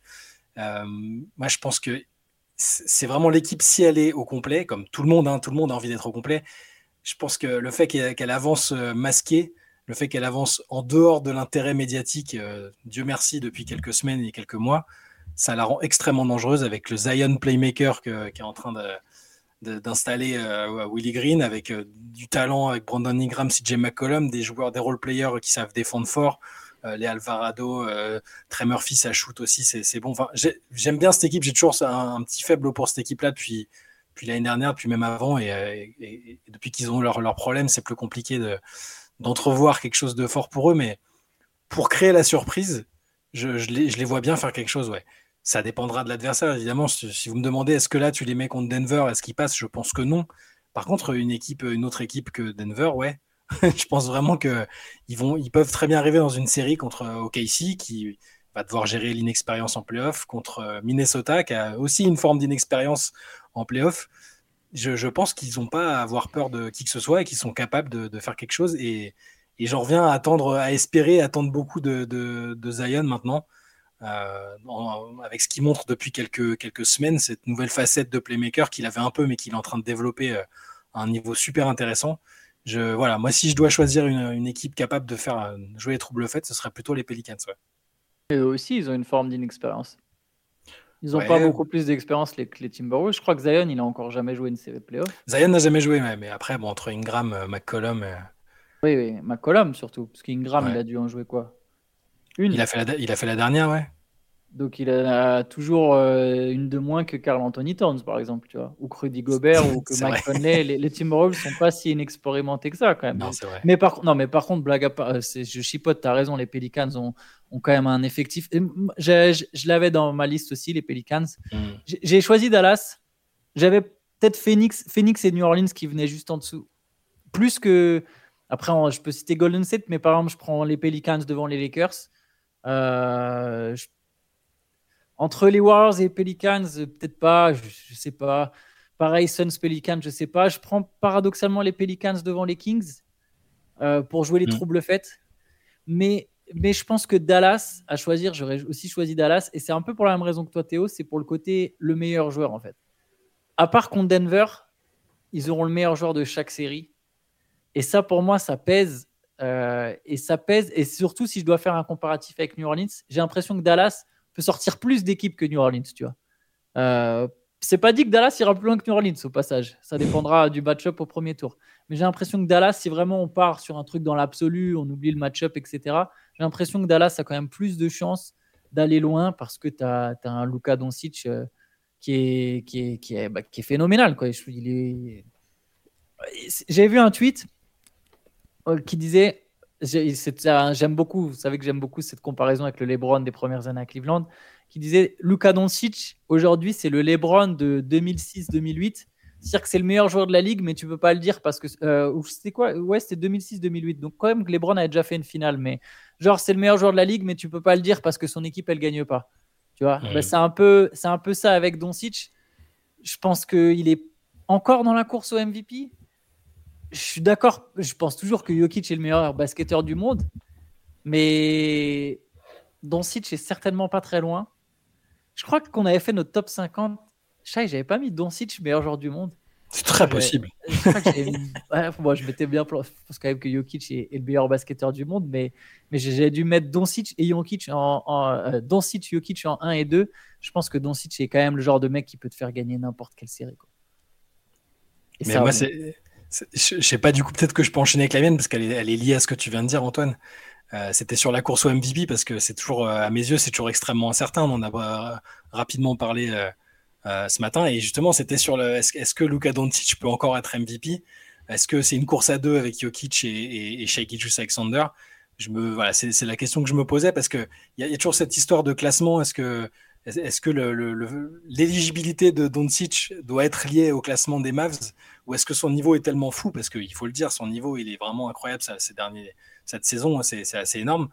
Euh, moi, je pense que c'est vraiment l'équipe si elle est au complet, comme tout le monde. Hein, tout le monde a envie d'être au complet. Je pense que le fait qu'elle avance euh, masquée, le fait qu'elle avance en dehors de l'intérêt médiatique, Dieu merci depuis quelques semaines et quelques mois, ça la rend extrêmement dangereuse avec le Zion playmaker qui est en train de d'installer Willie Green avec du talent, avec Brandon Ingram, CJ McCollum, des joueurs, des role players qui savent défendre fort. les Alvarado, Trey Murphy, ça shoot aussi, c'est bon. Enfin, J'aime bien cette équipe, j'ai toujours un, petit faible pour cette équipe-là depuis, depuis l'année dernière, puis même avant. Et, depuis qu'ils ont leurs leur problèmes, c'est plus compliqué d'entrevoir quelque chose de fort pour eux. Mais pour créer la surprise, je, je, les, je, les, vois bien faire quelque chose, ouais. Ça dépendra de l'adversaire, évidemment. Si vous me demandez, est-ce que là, tu les mets contre Denver, est-ce qu'ils passent Je pense que non. Par contre, une équipe, une autre équipe que Denver, ouais. je pense vraiment que ils vont, ils peuvent très bien arriver dans une série contre OKC qui va devoir gérer l'inexpérience en playoff, contre Minnesota qui a aussi une forme d'inexpérience en playoff. Je, pense qu'ils n'ont pas à avoir peur de qui que ce soit et qu'ils sont capables de, faire quelque chose. Et, j'en reviens à attendre, à espérer, attendre beaucoup de Zion maintenant. Euh, avec ce qu'il montre depuis quelques, quelques semaines, cette nouvelle facette de playmaker qu'il avait un peu, mais qu'il est en train de développer euh, à un niveau super intéressant. Je, voilà, moi, si je dois choisir une, une équipe capable de faire euh, jouer les troubles faits, ce serait plutôt les Pelicans. Ouais. Et eux aussi, ils ont une forme d'inexpérience. Ils n'ont ouais. pas beaucoup plus d'expérience que les Timberwolves. Je crois que Zion, il a encore jamais joué une série playoff. Zion n'a jamais joué, mais après, bon, entre Ingram, McCollum. Et... Oui, oui, McCollum surtout, parce qu'Ingram, ouais. il a dû en jouer quoi? Une. Il a, fait la, il a fait la dernière, ouais. Donc il a toujours euh, une de moins que Carl Anthony Towns, par exemple, tu vois, ou que Rudy Gobert, ou que Mike Conley. Les, les Timberwolves sont pas si inexpérimentés que ça, quand même. Non, c'est vrai. Mais par, non, mais par contre, blague à part, euh, je chipote, tu as raison, les Pelicans ont, ont quand même un effectif. Je, je, je l'avais dans ma liste aussi, les Pelicans. Mm. J'ai choisi Dallas. J'avais peut-être Phoenix, Phoenix et New Orleans qui venaient juste en dessous. Plus que. Après, je peux citer Golden State, mais par exemple, je prends les Pelicans devant les Lakers. Euh, je entre les Warriors et les Pelicans, peut-être pas, je, je, sais pas. Pareil, Suns, Pelicans, je sais pas. Je prends paradoxalement les Pelicans devant les Kings euh, pour jouer les mmh. troubles faits. Mais, mais je pense que Dallas, à choisir, j'aurais aussi choisi Dallas. Et c'est un peu pour la même raison que toi, Théo, c'est pour le côté le meilleur joueur, en fait. À part contre Denver, ils auront le meilleur joueur de chaque série. Et ça, pour moi, ça pèse. Euh, et ça pèse. Et surtout, si je dois faire un comparatif avec New Orleans, j'ai l'impression que Dallas peut sortir plus d'équipes que New Orleans, tu vois. Euh, c'est pas dit que Dallas ira plus loin que New Orleans au passage. Ça dépendra du match-up au premier tour. Mais j'ai l'impression que Dallas, si vraiment on part sur un truc dans l'absolu, on oublie le match-up, etc., j'ai l'impression que Dallas a quand même plus de chances d'aller loin parce que tu as, un Luka Doncic euh, qui, est, qui, est, qui, est, bah, qui est phénoménal. Quoi. Il est... J'ai vu un tweet euh, qui disait j'aime beaucoup, vous savez que j'aime beaucoup cette comparaison avec le LeBron des premières années à Cleveland, qui disait Luka Doncic, aujourd'hui, c'est le LeBron de 2006-2008. C'est-à-dire que c'est le meilleur joueur de la ligue, mais tu peux pas le dire parce que. Euh, c'était quoi? Ouais, c'était 2006-2008. Donc, quand même, que LeBron a déjà fait une finale. Mais, genre, c'est le meilleur joueur de la ligue, mais tu peux pas le dire parce que son équipe, elle gagne pas. Tu vois? Mmh. ben, C'est un, peu, un peu ça avec Doncic. Je pense qu'il est encore dans la course au MVP je suis d'accord, je pense toujours que Jokic est le meilleur basketteur du monde, mais Doncic est certainement pas très loin. Je crois qu'on avait fait notre top 50. Chai, j'avais pas mis Doncic meilleur joueur du monde. C'est très possible. Je, ouais, je m'étais bien. Je pense quand même que Jokic est, est, le meilleur basketteur du monde, mais, mais j'ai dû mettre Doncic et Jokic en, en euh, Doncic, Jokic en 1 et 2. Je pense que Doncic est quand même le genre de mec qui peut te faire gagner n'importe quelle série. Quoi. Et mais ça, moi, c'est je, sais pas, du coup, peut-être que je peux enchaîner avec la mienne parce qu'elle est, est liée à ce que tu viens de dire, Antoine. Euh, C'était sur la course au MVP parce que c'est toujours, euh, à mes yeux, c'est toujours extrêmement incertain. On en a rapidement parlé euh, euh, ce matin et justement, c'était sur le est-ce est que Luka Doncic peut encore être MVP Est-ce que c'est une course à deux avec Jokic et, et, et Alexander? Je me, voilà, c'est la question que je me posais parce que il y, y, a toujours cette histoire de classement. Est-ce que est-ce que l'éligibilité de Doncic doit être liée au classement des Mavs? Ou est-ce que son niveau est tellement fou Parce qu'il faut le dire, son niveau, il est vraiment incroyable ces cette saison, c'est assez énorme.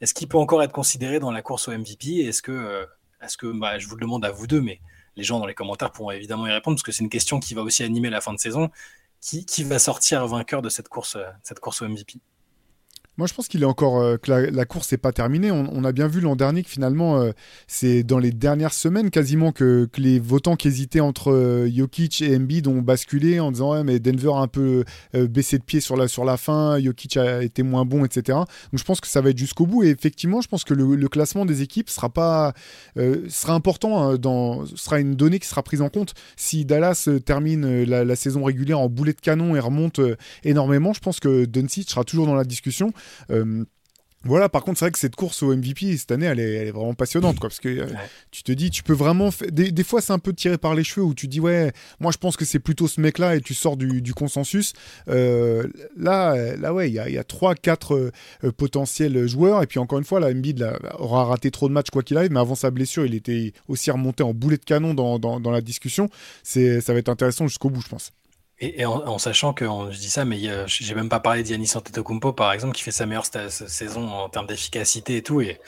Est-ce qu'il peut encore être considéré dans la course au MVP Est-ce que, est-ce que bah, je vous le demande à vous deux, mais les gens dans les commentaires pourront évidemment y répondre parce que c'est une question qui va aussi animer la fin de saison. Qui, qui va sortir vainqueur de cette course, cette course au MVP Moi, je pense qu'il est encore euh, que la, course n'est pas terminée. On, a bien vu l'an dernier que finalement, euh, c'est dans les dernières semaines quasiment que, les votants qui hésitaient entre euh, Jokic et Embiid ont basculé en disant ouais, mais Denver a un peu baissé de pied sur la, sur la fin, Jokic a été moins bon, etc. Donc je pense que ça va être jusqu'au bout. Et effectivement, je pense que le, classement des équipes sera pas sera important, hein, dans, sera une donnée qui sera prise en compte. Si Dallas termine la, la saison régulière en boulet de canon et remonte énormément, je pense que Doncic sera toujours dans la discussion. Euh, voilà, par contre, c'est vrai que cette course au MVP cette année, elle est, vraiment passionnante, quoi, parce que euh, tu te dis, tu peux vraiment. Des, fois, c'est un peu tiré par les cheveux où tu dis, ouais, moi je pense que c'est plutôt ce mec-là et tu sors du, consensus. Euh, là, là, ouais, il y a, 3-4 potentiels joueurs, et puis encore une fois, la Embiid aura raté trop de matchs quoi qu'il arrive, mais avant sa blessure, il était aussi remonté en boulet de canon dans, dans, dans la discussion. Ça va être intéressant jusqu'au bout, je pense. Et, en, sachant que je dis ça, mais j'ai même pas parlé d'Yanis Antetokounmpo par exemple, qui fait sa meilleure saison en termes d'efficacité et tout. Et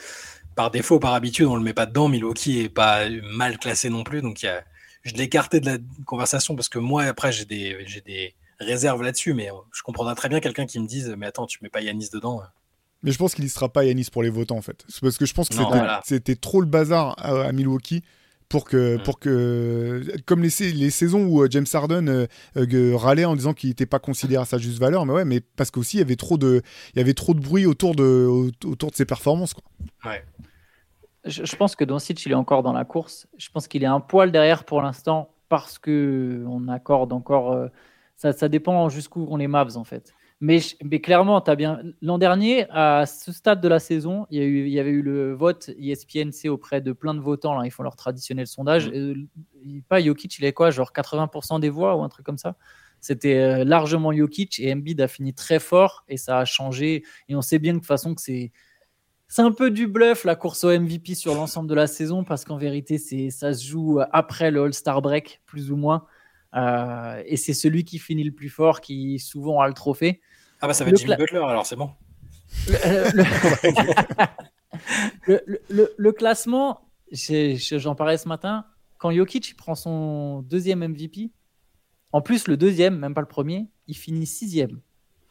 par défaut, par habitude, on le met pas dedans. Milwaukee est pas mal classé non plus, donc y a, je l'ai écarté de la conversation parce que moi, après, j'ai des, réserves là-dessus, mais je comprendrais très bien quelqu'un qui me dise, mais attends, tu mets pas Yanis dedans. Mais je pense qu'il ne sera pas Yanis pour les votants en fait. Parce que je pense que c'était trop le bazar à Milwaukee pour que, mm. pour que comme les, les saisons où euh, James Harden euh, euh, râlait en disant qu'il n'était pas considéré à sa juste valeur, mais ouais, mais parce qu'aussi il y avait trop de, il y avait trop de bruit autour de, autour de ses performances. Quoi. Ouais. Je, pense que Doncic il est encore dans la course. Je pense qu'il est un poil derrière pour l'instant parce que on accorde encore. ça, ça dépend jusqu'où on les Mavs en fait. Mais, clairement, as bien. L'an dernier, à ce stade de la saison, il y, a eu, il y avait eu le vote ESPNC auprès de plein de votants. Là, ils font leur traditionnel sondage. Mm. pas Jokic, il est quoi Genre 80% des voix ou un truc comme ça? C'était euh, largement Jokic et Embiid a fini très fort et ça a changé. Et on sait bien de toute façon que c'est. C'est un peu du bluff la course au MVP sur l'ensemble de la saison parce qu'en vérité, c'est, ça se joue après le All-Star Break, plus ou moins. Euh, et c'est celui qui finit le plus fort qui souvent a le trophée. Ah bah ça va être Jimmy Butler alors c'est bon. Le, classement, j'en parlais ce matin, quand Jokic prend son deuxième MVP, en plus le deuxième, même pas le premier, il finit sixième.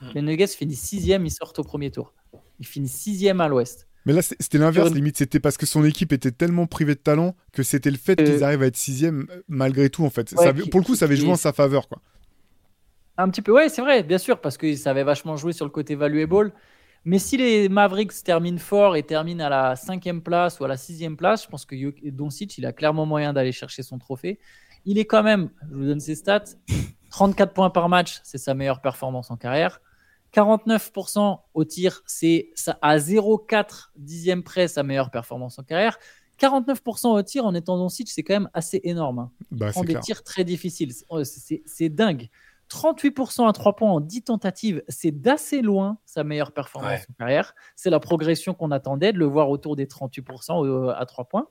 Hmm. Les Nuggets finissent sixième, ils sortent au premier tour. Il finit sixième à l'ouest. Mais là, c'était l'inverse, limite. C'était parce que son équipe était tellement privée de talent que c'était le fait euh, qu'ils arrivent à être sixième malgré tout, en fait. pour le coup, ça avait joué en sa faveur, quoi. Un petit peu, ouais, c'est vrai, bien sûr, parce que ça avait vachement joué sur le côté valuable. Mais si les Mavericks terminent fort et terminent à la cinquième place ou à la sixième place, je pense que Doncic, il a clairement moyen d'aller chercher son trophée. Il est quand même, je vous donne ses stats, 34 points par match, c'est sa meilleure performance en carrière. 49% au tir, c'est à 0,4 dixième près sa meilleure performance en carrière. 49% au tir en étant Doncic, c'est quand même assez énorme. Hein. Bah, des tirs très difficiles. C'est dingue. 38% à 3 points en 10 tentatives, c'est d'assez loin sa meilleure performance en carrière. C'est la progression qu'on attendait, de le voir autour des 38% euh, à 3 points.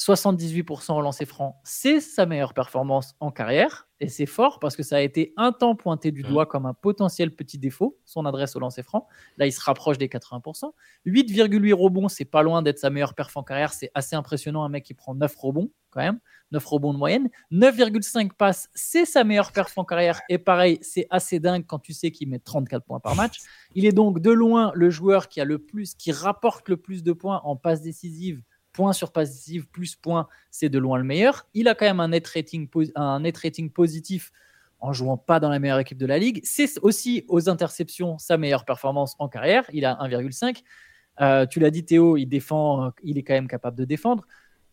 78% au lancer franc, c'est sa meilleure performance en carrière. Et c'est fort parce que ça a été un temps pointé du mmh. doigt comme un potentiel petit défaut, son adresse au lancer franc. Là, il se rapproche des 80%. 8,8 rebonds, c'est pas loin d'être sa meilleure perf en carrière. C'est assez impressionnant, un mec qui prend 9 rebonds quand même. 9 rebonds de moyenne. 9,5 passes, c'est sa meilleure perf en carrière. Et pareil, c'est assez dingue quand tu sais qu'il met 34 points par match. Il est donc de loin le joueur qui a le plus, qui rapporte le plus de points en passes décisives points sur passive plus points, c'est de loin le meilleur. Il a quand même un net rating, positif en jouant pas dans la meilleure équipe de la ligue. C'est aussi aux interceptions sa meilleure performance en carrière. Il a 1,5. Euh, tu l'as dit Théo, il défend, il est quand même capable de défendre.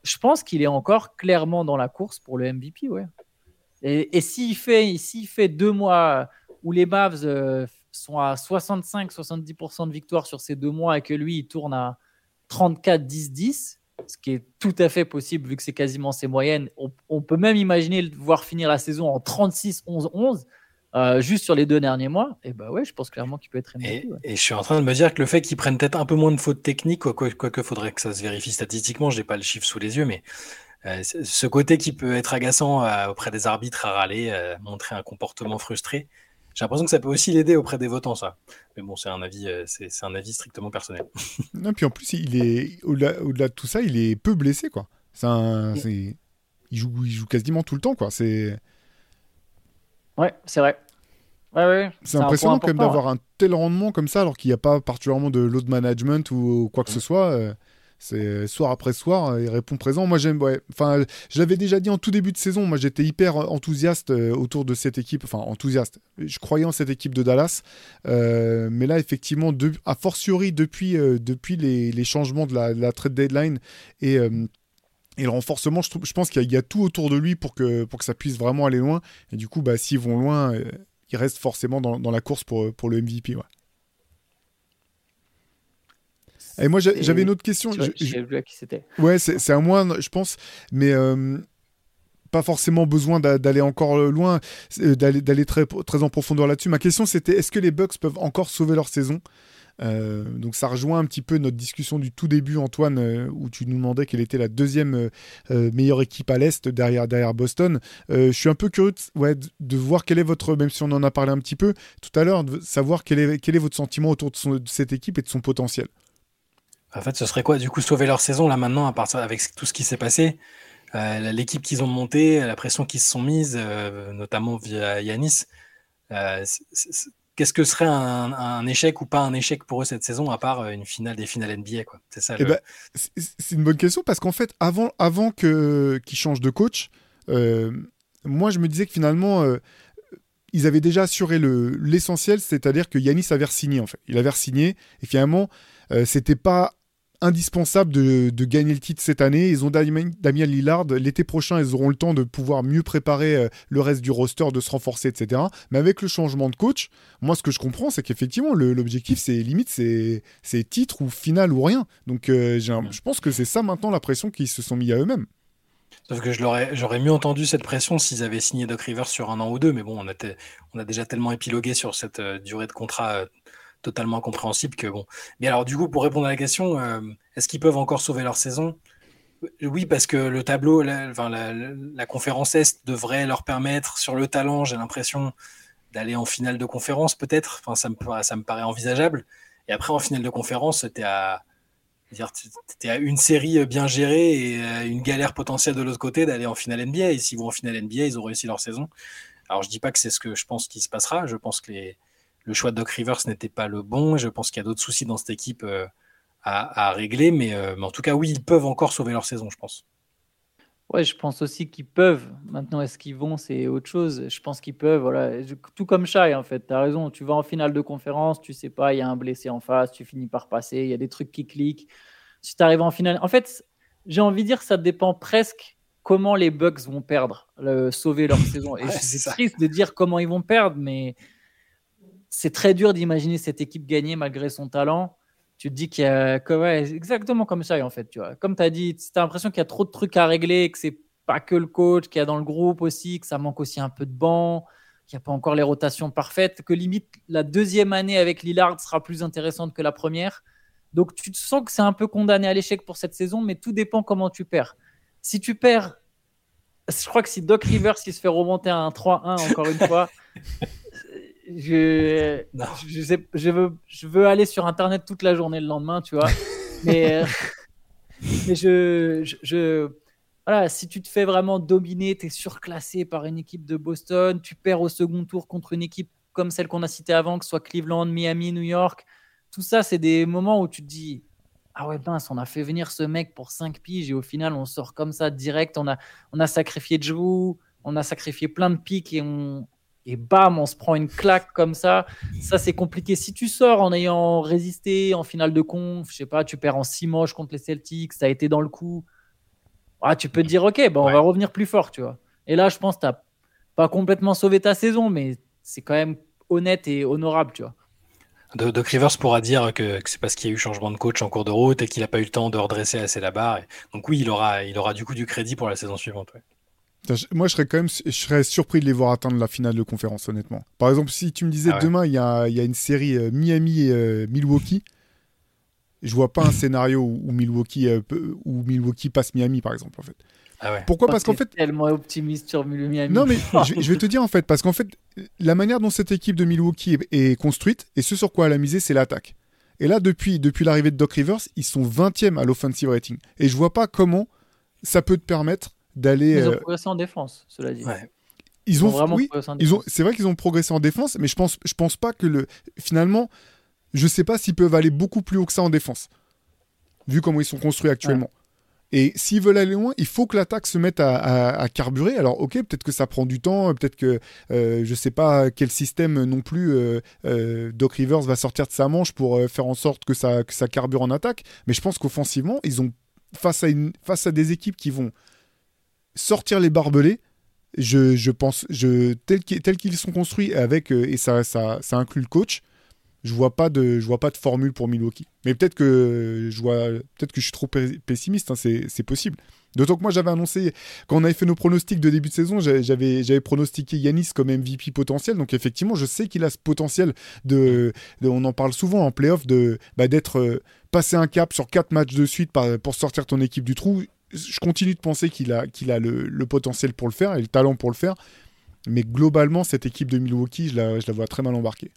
Je pense qu'il est encore clairement dans la course pour le MVP, ouais. Et, s'il fait, fait deux mois où les Mavs euh, sont à 65-70% de victoire sur ces deux mois et que lui il tourne à 34-10-10, ce qui est tout à fait possible vu que c'est quasiment ses moyennes. On, peut même imaginer voir finir la saison en 36-11-11. Euh, juste sur les deux derniers mois, et bah ouais, je pense clairement qu'il peut être et, et, je suis en train de me dire que le fait qu'il prenne peut-être un peu moins de fautes techniques, quoi, que faudrait que ça se vérifie statistiquement, je n'ai pas le chiffre sous les yeux, mais euh, ce côté qui peut être agaçant euh, auprès des arbitres à râler, montrer un comportement frustré, j'ai l'impression que ça peut aussi l'aider auprès des votants, ça. Mais bon, c'est un avis, euh, c'est, un avis strictement personnel. non, puis en plus, il est au-delà, au-delà de tout ça, il est peu blessé, quoi. C'est il joue, il joue quasiment tout le temps, quoi. C'est. Ouais, c'est vrai. C'est impressionnant quand même d'avoir un tel rendement comme ça alors qu'il n'y a pas particulièrement de load management ou, quoi que ce soit. Euh, c'est soir après soir, euh, il répond présent. Moi, j'aime. Ouais. Enfin, je l'avais déjà dit en tout début de saison. Moi, j'étais hyper enthousiaste euh, autour de cette équipe. Enfin, enthousiaste. Je croyais en cette équipe de Dallas. mais là, effectivement, de, a fortiori depuis, depuis les, changements de la, trade deadline et et le renforcement, je, je pense qu'il y, a tout autour de lui pour que, pour que ça puisse vraiment aller loin. Et du coup, bah, s'ils vont loin, il reste forcément dans, la course pour, pour le MVP. Ouais. Et moi, j'avais une autre question. Je, vu à qui c'était. Ouais, c'est un moins, je pense, mais euh, pas forcément besoin d'aller encore loin, euh, d'aller très, très en profondeur là-dessus. Ma question, c'était est-ce que les Bucks peuvent encore sauver leur saison? Euh, donc ça rejoint un petit peu notre discussion du tout début, Antoine, euh, où tu nous demandais quelle était la deuxième euh, meilleure équipe à l'Est derrière, Boston. je suis un peu curieux de, voir quel est votre, même si on en a parlé un petit peu tout à l'heure, savoir quel est, votre sentiment autour de, cette équipe et de son potentiel. En fait, ce serait quoi Du coup, sauver leur saison là maintenant, avec tout ce qui s'est passé? L'équipe qu'ils ont montée, la pression qu'ils se sont mise, notamment via Yanis, qu'est-ce que serait un, échec ou pas un échec pour eux cette saison, à part euh, une finale des finales NBA quoi C'est ça. Eh ben, c'est une bonne question parce qu'en fait, avant, avant que qu'ils changent de coach, euh, moi je me disais que finalement. Euh, ils avaient déjà assuré l'essentiel, c'est-à-dire que Yanis avait signé en fait. Il avait signé et finalement, c'était pas indispensable de, gagner le titre cette année. Ils ont Damien, Lillard. L'été prochain, ils auront le temps de pouvoir mieux préparer euh, le reste du roster, de se renforcer, etc. Mais avec le changement de coach, moi, ce que je comprends, c'est qu'effectivement, l'objectif, c'est limite, c'est titre ou finale ou rien. Donc, euh, je pense que c'est ça maintenant la pression qu'ils se sont mis à eux-mêmes. Sauf que j'aurais mieux entendu cette pression s'ils avaient signé Doc Rivers sur un an ou deux, mais bon, on a, déjà tellement épilogué sur cette euh, durée de contrat totalement compréhensible que bon. Mais alors, du coup, pour répondre à la question, euh, est-ce qu'ils peuvent encore sauver leur saison? Oui, parce que le tableau, la, conférence Est devrait leur permettre, sur le talent, j'ai l'impression, d'aller en finale de conférence, peut-être. Enfin, ça me, paraît envisageable. Et après, en finale de conférence, tu à, à une série bien gérée et euh, une galère potentielle de l'autre côté d'aller en finale NBA. Et s'ils vont en finale NBA, ils ont réussi leur saison. Alors, je dis pas que c'est ce que je pense qui se passera. Je pense que les, le choix de Doc Rivers n'était pas le bon. Je pense qu'il y a d'autres soucis dans cette équipe euh, à, régler, euh, mais, en tout cas, oui, ils peuvent encore sauver leur saison, je pense. Ouais, je pense aussi qu'ils peuvent. Maintenant, est-ce qu'ils vont, c'est autre chose. Je pense qu'ils peuvent. Voilà. Tout comme Shai, en fait. Tu as raison. Tu vas en finale de conférence, tu sais pas, il y a un blessé en face, tu finis par passer, il y a des trucs qui cliquent. Si tu arrives en finale. En fait, j'ai envie de dire que ça dépend presque comment les Bucks vont perdre, le, sauver leur saison. Et c'est triste de dire comment ils vont perdre, mais c'est très dur d'imaginer cette équipe gagner malgré son talent. Tu te dis qu'il y a exactement comme ça en fait, tu vois. Comme tu as dit, tu as l'impression qu'il y a trop de trucs à régler, que c'est pas que le coach, qu'il y a dans le groupe aussi, que ça manque aussi un peu de banc, qu'il n'y a pas encore les rotations parfaites, que limite la deuxième année avec Lillard sera plus intéressante que la première. Donc tu te sens que c'est un peu condamné à l'échec pour cette saison, mais tout dépend comment tu perds. Si tu perds, je crois que si Doc Rivers il se fait remonter à un 3-1 encore une fois, je, je, je, veux, je veux aller sur Internet toute la journée le lendemain, tu vois. mais, euh, mais je, je, voilà, si tu te fais vraiment dominer, tu es surclassé par une équipe de Boston, tu perds au second tour contre une équipe comme celle qu'on a citée avant, que ce soit Cleveland, Miami, New York. Tout ça, c'est des moments où tu te dis Ah ouais, mince, on a fait venir ce mec pour 5 piges et au final, on sort comme ça direct. On a, on a sacrifié Drew, on a sacrifié plein de pics et on, et bam, on se prend une claque comme ça. Ça, c'est compliqué. Si tu sors en ayant résisté en finale de conf, je sais pas, tu perds en six moches contre les Celtics, ça a été dans le coup. Ah, tu peux te dire, ok, bon, on va revenir plus fort, tu vois. Et là, je pense que tu n'as pas complètement sauvé ta saison, mais c'est quand même honnête et honorable, tu vois. De, Rivers pourra dire que, c'est parce qu'il y a eu changement de coach en cours de route et qu'il n'a pas eu le temps de redresser assez la barre. Donc oui, il aura, il aura du coup du crédit pour la saison suivante. Moi, je serais quand même je serais surpris de les voir atteindre la finale de conférence, honnêtement. Par exemple, si tu me disais ah demain, il y a, y a, une série euh, Miami et euh, Milwaukee, je vois pas un scénario où, Milwaukee, euh, où Milwaukee passe Miami, par exemple, en fait. Ah Pourquoi? Parce qu'en fait. tellement optimiste sur Miami. Non, mais je, vais te dire en fait, parce qu'en fait, la manière dont cette équipe de Milwaukee est, construite et ce sur quoi elle a misé, c'est l'attaque. Et là, depuis, depuis l'arrivée de Doc Rivers, ils sont 20e à l'offensive rating. Et je vois pas comment ça peut te permettre d'aller. Ils ont euh, progressé en défense, cela dit. Ils ont, vraiment oui, progressé en ils ont, défense. c'est vrai qu'ils ont progressé en défense, mais je pense, je pense pas que le, finalement, je sais pas s'ils peuvent aller beaucoup plus haut que ça en défense, vu comment ils sont construits actuellement. Et s'ils veulent aller loin, il faut que l'attaque se mette à, à- à carburer. Alors, ok, peut-être que ça prend du temps, peut-être que euh, je sais pas quel système non plus euh, euh, Doc Rivers va sortir de sa manche pour euh, faire en sorte que ça, que ça carbure en attaque. Mais je pense qu'offensivement, ils ont face à, une, face à des équipes qui vont sortir les barbelés. Je, pense, tels qu'ils sont construits avec euh, et ça, ça, inclut le coach. Je vois pas de, je vois pas de formule pour Milwaukee. Mais peut-être que je vois, peut-être que je suis trop pessimiste. hein, c'est possible. D'autant que moi j'avais annoncé quand on avait fait nos pronostics de début de saison, j'a- j'avais pronostiqué Yanis comme MVP potentiel. Donc effectivement, je sais qu'il a ce potentiel de, on en parle souvent en playoff de bah, d'être euh, passé un cap sur quatre matchs de suite pour sortir ton équipe du trou. Je continue de penser qu'il a qu'il a le, le potentiel pour le faire et le talent pour le faire. Mais globalement, cette équipe de Milwaukee, je la, je la vois très mal embarquée.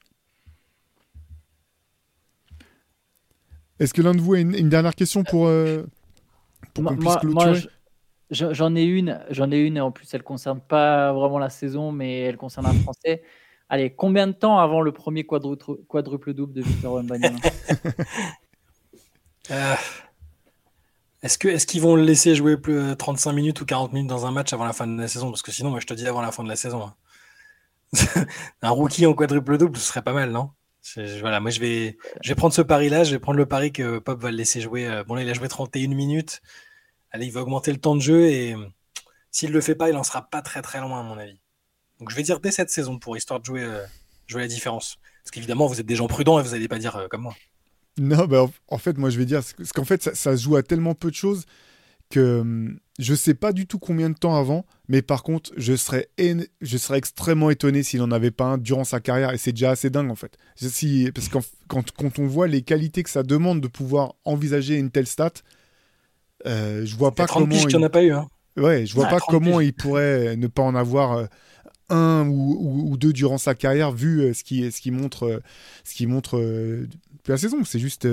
Est-ce que l'un de vous a une, une dernière question pour, euh, pour qu'on puisse clôturer J'en ai une, j'en ai une et en plus elle concerne pas vraiment la saison, mais elle concerne un Français. Allez, combien de temps avant le premier quadruple, quadruple double de Victor Wembanyama? Euh, Est-ce qu'ils vont le laisser jouer plus, euh, 35 minutes ou 40 minutes dans un match avant la fin de la saison? Parce que sinon, moi, je te dis avant la fin de la saison. hein. un rookie en quadruple double, ce serait pas mal, non? Voilà, moi je vais, prendre ce pari-là. Je vais prendre le pari que Pop va le laisser jouer. euh, Bon là, il a joué 31 minutes. Allez, il va augmenter le temps de jeu et euh, s'il le fait pas, il en sera pas très très loin à mon avis. Donc je vais dire dès cette saison pour histoire de jouer, euh, jouer la différence. Parce qu'évidemment, vous êtes des gens prudents et vous n'allez pas dire euh, comme moi. Non, bah, en- en fait, moi, je vais dire, parce qu'en fait, ça, joue à tellement peu de choses que hum, je sais pas du tout combien de temps avant, mais par contre, je serais, je serais extrêmement étonné s'il n'en avait pas un durant sa carrière, et c'est déjà assez dingue, en fait. Si, parce que quand, quand on voit les qualités que ça demande de pouvoir envisager une telle stat, euh, je vois pas 30 comment... il- n'en as pas eu. Hein. Ouais, je vois Ah, pas 30 comment piges. il pourrait ne pas en avoir euh, un ou, deux durant sa carrière, vu euh, ce qui montre euh, ce qui montre euh, la saison. C'est juste,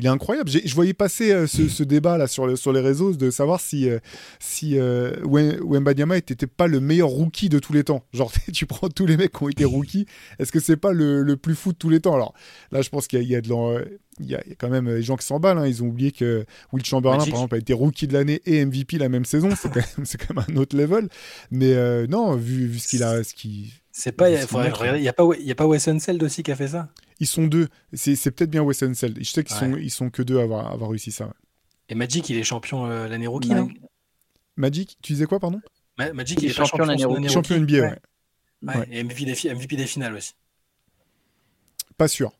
il est incroyable. Je voyais passer euh, ce, ce débat là sur, le- sur les réseaux de savoir si euh, si euh, Wembanyama pas le meilleur rookie de tous les temps. Genre, tu prends tous les mecs qui ont été rookies, est-ce que c'est pas le, le plus fou de tous les temps? Alors là, je pense qu'il y, a- y a de l'en- il y a il y a quand même des gens qui s'emballent. hein. Ils ont oublié que Will Chamberlain, Magic. par exemple, a été rookie de l'année et MVP la même saison. C'est quand, même- c'est quand même un autre level. Mais euh, non, vu, vu ce qu'il a, ce qui, C'est pas, il Ils sont faudrait bons, regarder. Il y a y a pas Wes Unseld aussi qui a fait ça? Ils sont deux. C'est, peut-être bien Wes Unseld. Je sais qu'ils Ouais. sont, ils sont que deux à avoir, avoir réussi ça. ouais. Et Magic, il est champion euh, l'année rookie, non Magic, tu disais quoi, pardon? Ma- Magic, Il il est champion l'année rookie. Champion NBA, ouais. Ouais, Ouais. Et MVP des, fi- MVP des finales aussi. Pas sûr.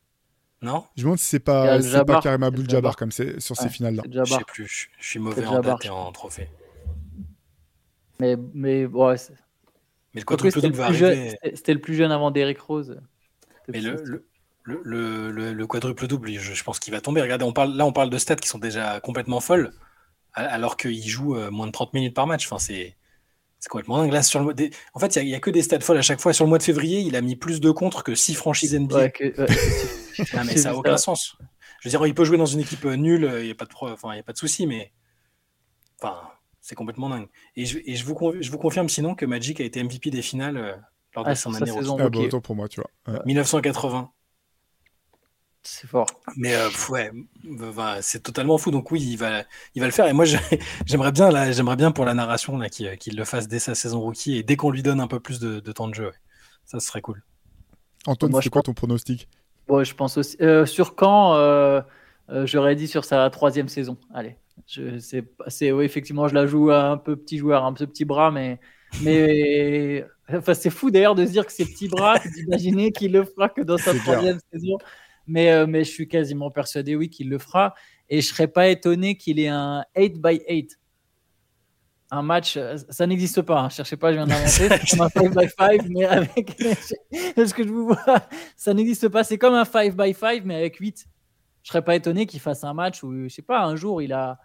Non? Je me demande si c'est pas, pas Jabbar. Karim Abdul-Jabbar Jabbar. comme c'est sur ces finales-là. Je Jabbar. sais plus. Je, suis mauvais en Jabbar, date et en trophée. Mais, mais ouais, Mais le quadruple c'était le, double va plus jeune- arriver. c'était- c'était le plus jeune avant Derrick Rose. Mais le, le, le, le- le quadruple double, je, je pense qu'il va tomber. Regardez, on parle, là, on parle de stats qui sont déjà complètement folles, alors qu'il joue euh, moins de 30 minutes par match. Enfin, c'est. C'est complètement dingue. Là, sur le des- En fait, il n'y a, que des stats folles à chaque fois. Sur le mois de février, il a mis plus de contres que 6 franchises NBA. Ouais, que- ouais. Non, mais ça n'a aucun sens. Je veux dire, il peut jouer dans une équipe euh, nulle, il n'y a pas de, enfin, y a pas de souci, mais enfin, c'est complètement dingue. Et, je, et je, vous je vous confirme sinon que Magic a été MVP des finales euh, lors de Ah, son année. Ah, bah, ok. autant pour moi, tu vois. Ouais. 1980. C'est fort. Mais euh, ouais, bah, c'est totalement fou. Donc oui, il va, il va le faire. Et moi, j'aimerais bien, là, j'aimerais bien pour la narration là, qu'il qu'il le fasse dès sa saison rookie et dès qu'on lui donne un peu plus de, de temps de jeu. ouais. Ça, ce serait cool. Antoine, c'est quoi ton pronostic? Bon, je pense aussi. euh, sur quand euh, euh, J'aurais dit sur sa troisième saison. Allez. Je, c'est, effectivement, je la joue à un peu petit joueur, un peu petit bras, mais. mais enfin, c'est fou d'ailleurs de se dire que c'est petit bras, d'imaginer qu'il le fera que dans sa C'est clair. troisième saison. Mais, euh, mais je suis quasiment persuadé, oui, qu'il le fera. Et je serais pas étonné qu'il ait un 8 by 8. Un match, euh, ça n'existe pas. Hein. Cherchez pas, je viens d'inventer. C'est un 5 by 5, mais avec. Parce que je vous vois, ça n'existe pas. C'est comme un 5 by 5, mais avec 8. Je serais pas étonné qu'il fasse un match où, je sais pas, un jour, il a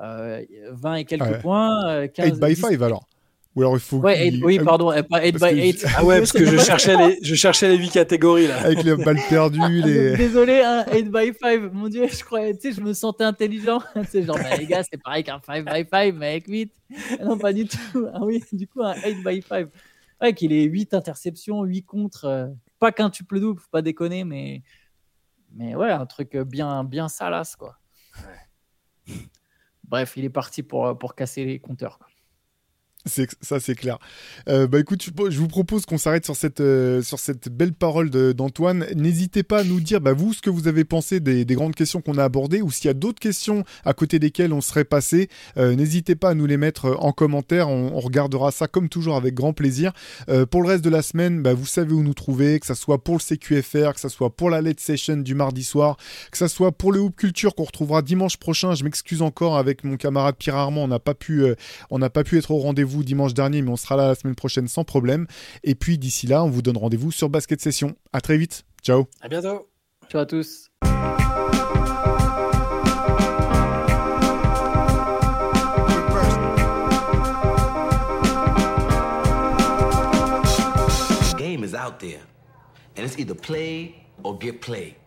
euh, 20 et quelques Ouais. points. euh, 15, 8 by 10. 5 alors Ou alors il faut. Ouais, qu'il- eight- oui, Ah, pardon, euh, pas 8 parce by que 8. Ah ouais, parce que je cherchais les, je cherchais les 8 catégories là. Avec les balles perdues, les. Désolé, un 8 by 5. Mon dieu, je croyais, tu sais, je me sentais intelligent. sais, genre, bah, les gars, c'est pareil qu'un 5 by 5, mais avec 8. Ah Non, pas du tout. Ah oui, du coup, un 8 by 5. Ouais, qu'il ait 8 interceptions, 8 contre. euh, pas qu'un tuple double, faut pas déconner, mais. Mais ouais, un truc bien, bien salace, quoi. Bref, il est parti pour, pour casser les compteurs. quoi. Ça, c'est clair. Euh, bah écoute, je, vous propose qu'on s'arrête sur cette, euh, sur cette belle parole d'Antoine. N'hésitez pas à nous dire, bah, vous, ce que vous avez pensé des, des grandes questions qu'on a abordées, ou s'il y a d'autres questions à côté desquelles on serait passé. Euh, N'hésitez pas à nous les mettre en commentaire. On, regardera ça comme toujours avec grand plaisir. Pour le reste de la semaine, bah, vous savez où nous trouver, que ça soit pour le CQFR, que ça soit pour la late session du mardi soir, que ça soit pour le Hoop Culture qu'on retrouvera dimanche prochain. Je m'excuse encore avec mon camarade Pierre Armand, on n'a pas pu, on n'a pas pu être au rendez-vous dimanche dernier, mais on sera là la semaine prochaine sans problème. Et puis d'ici là, on vous donne rendez-vous sur Basket Session. À très vite. Ciao. À bientôt. Ciao à tous. game is out there, and it's either play or get played.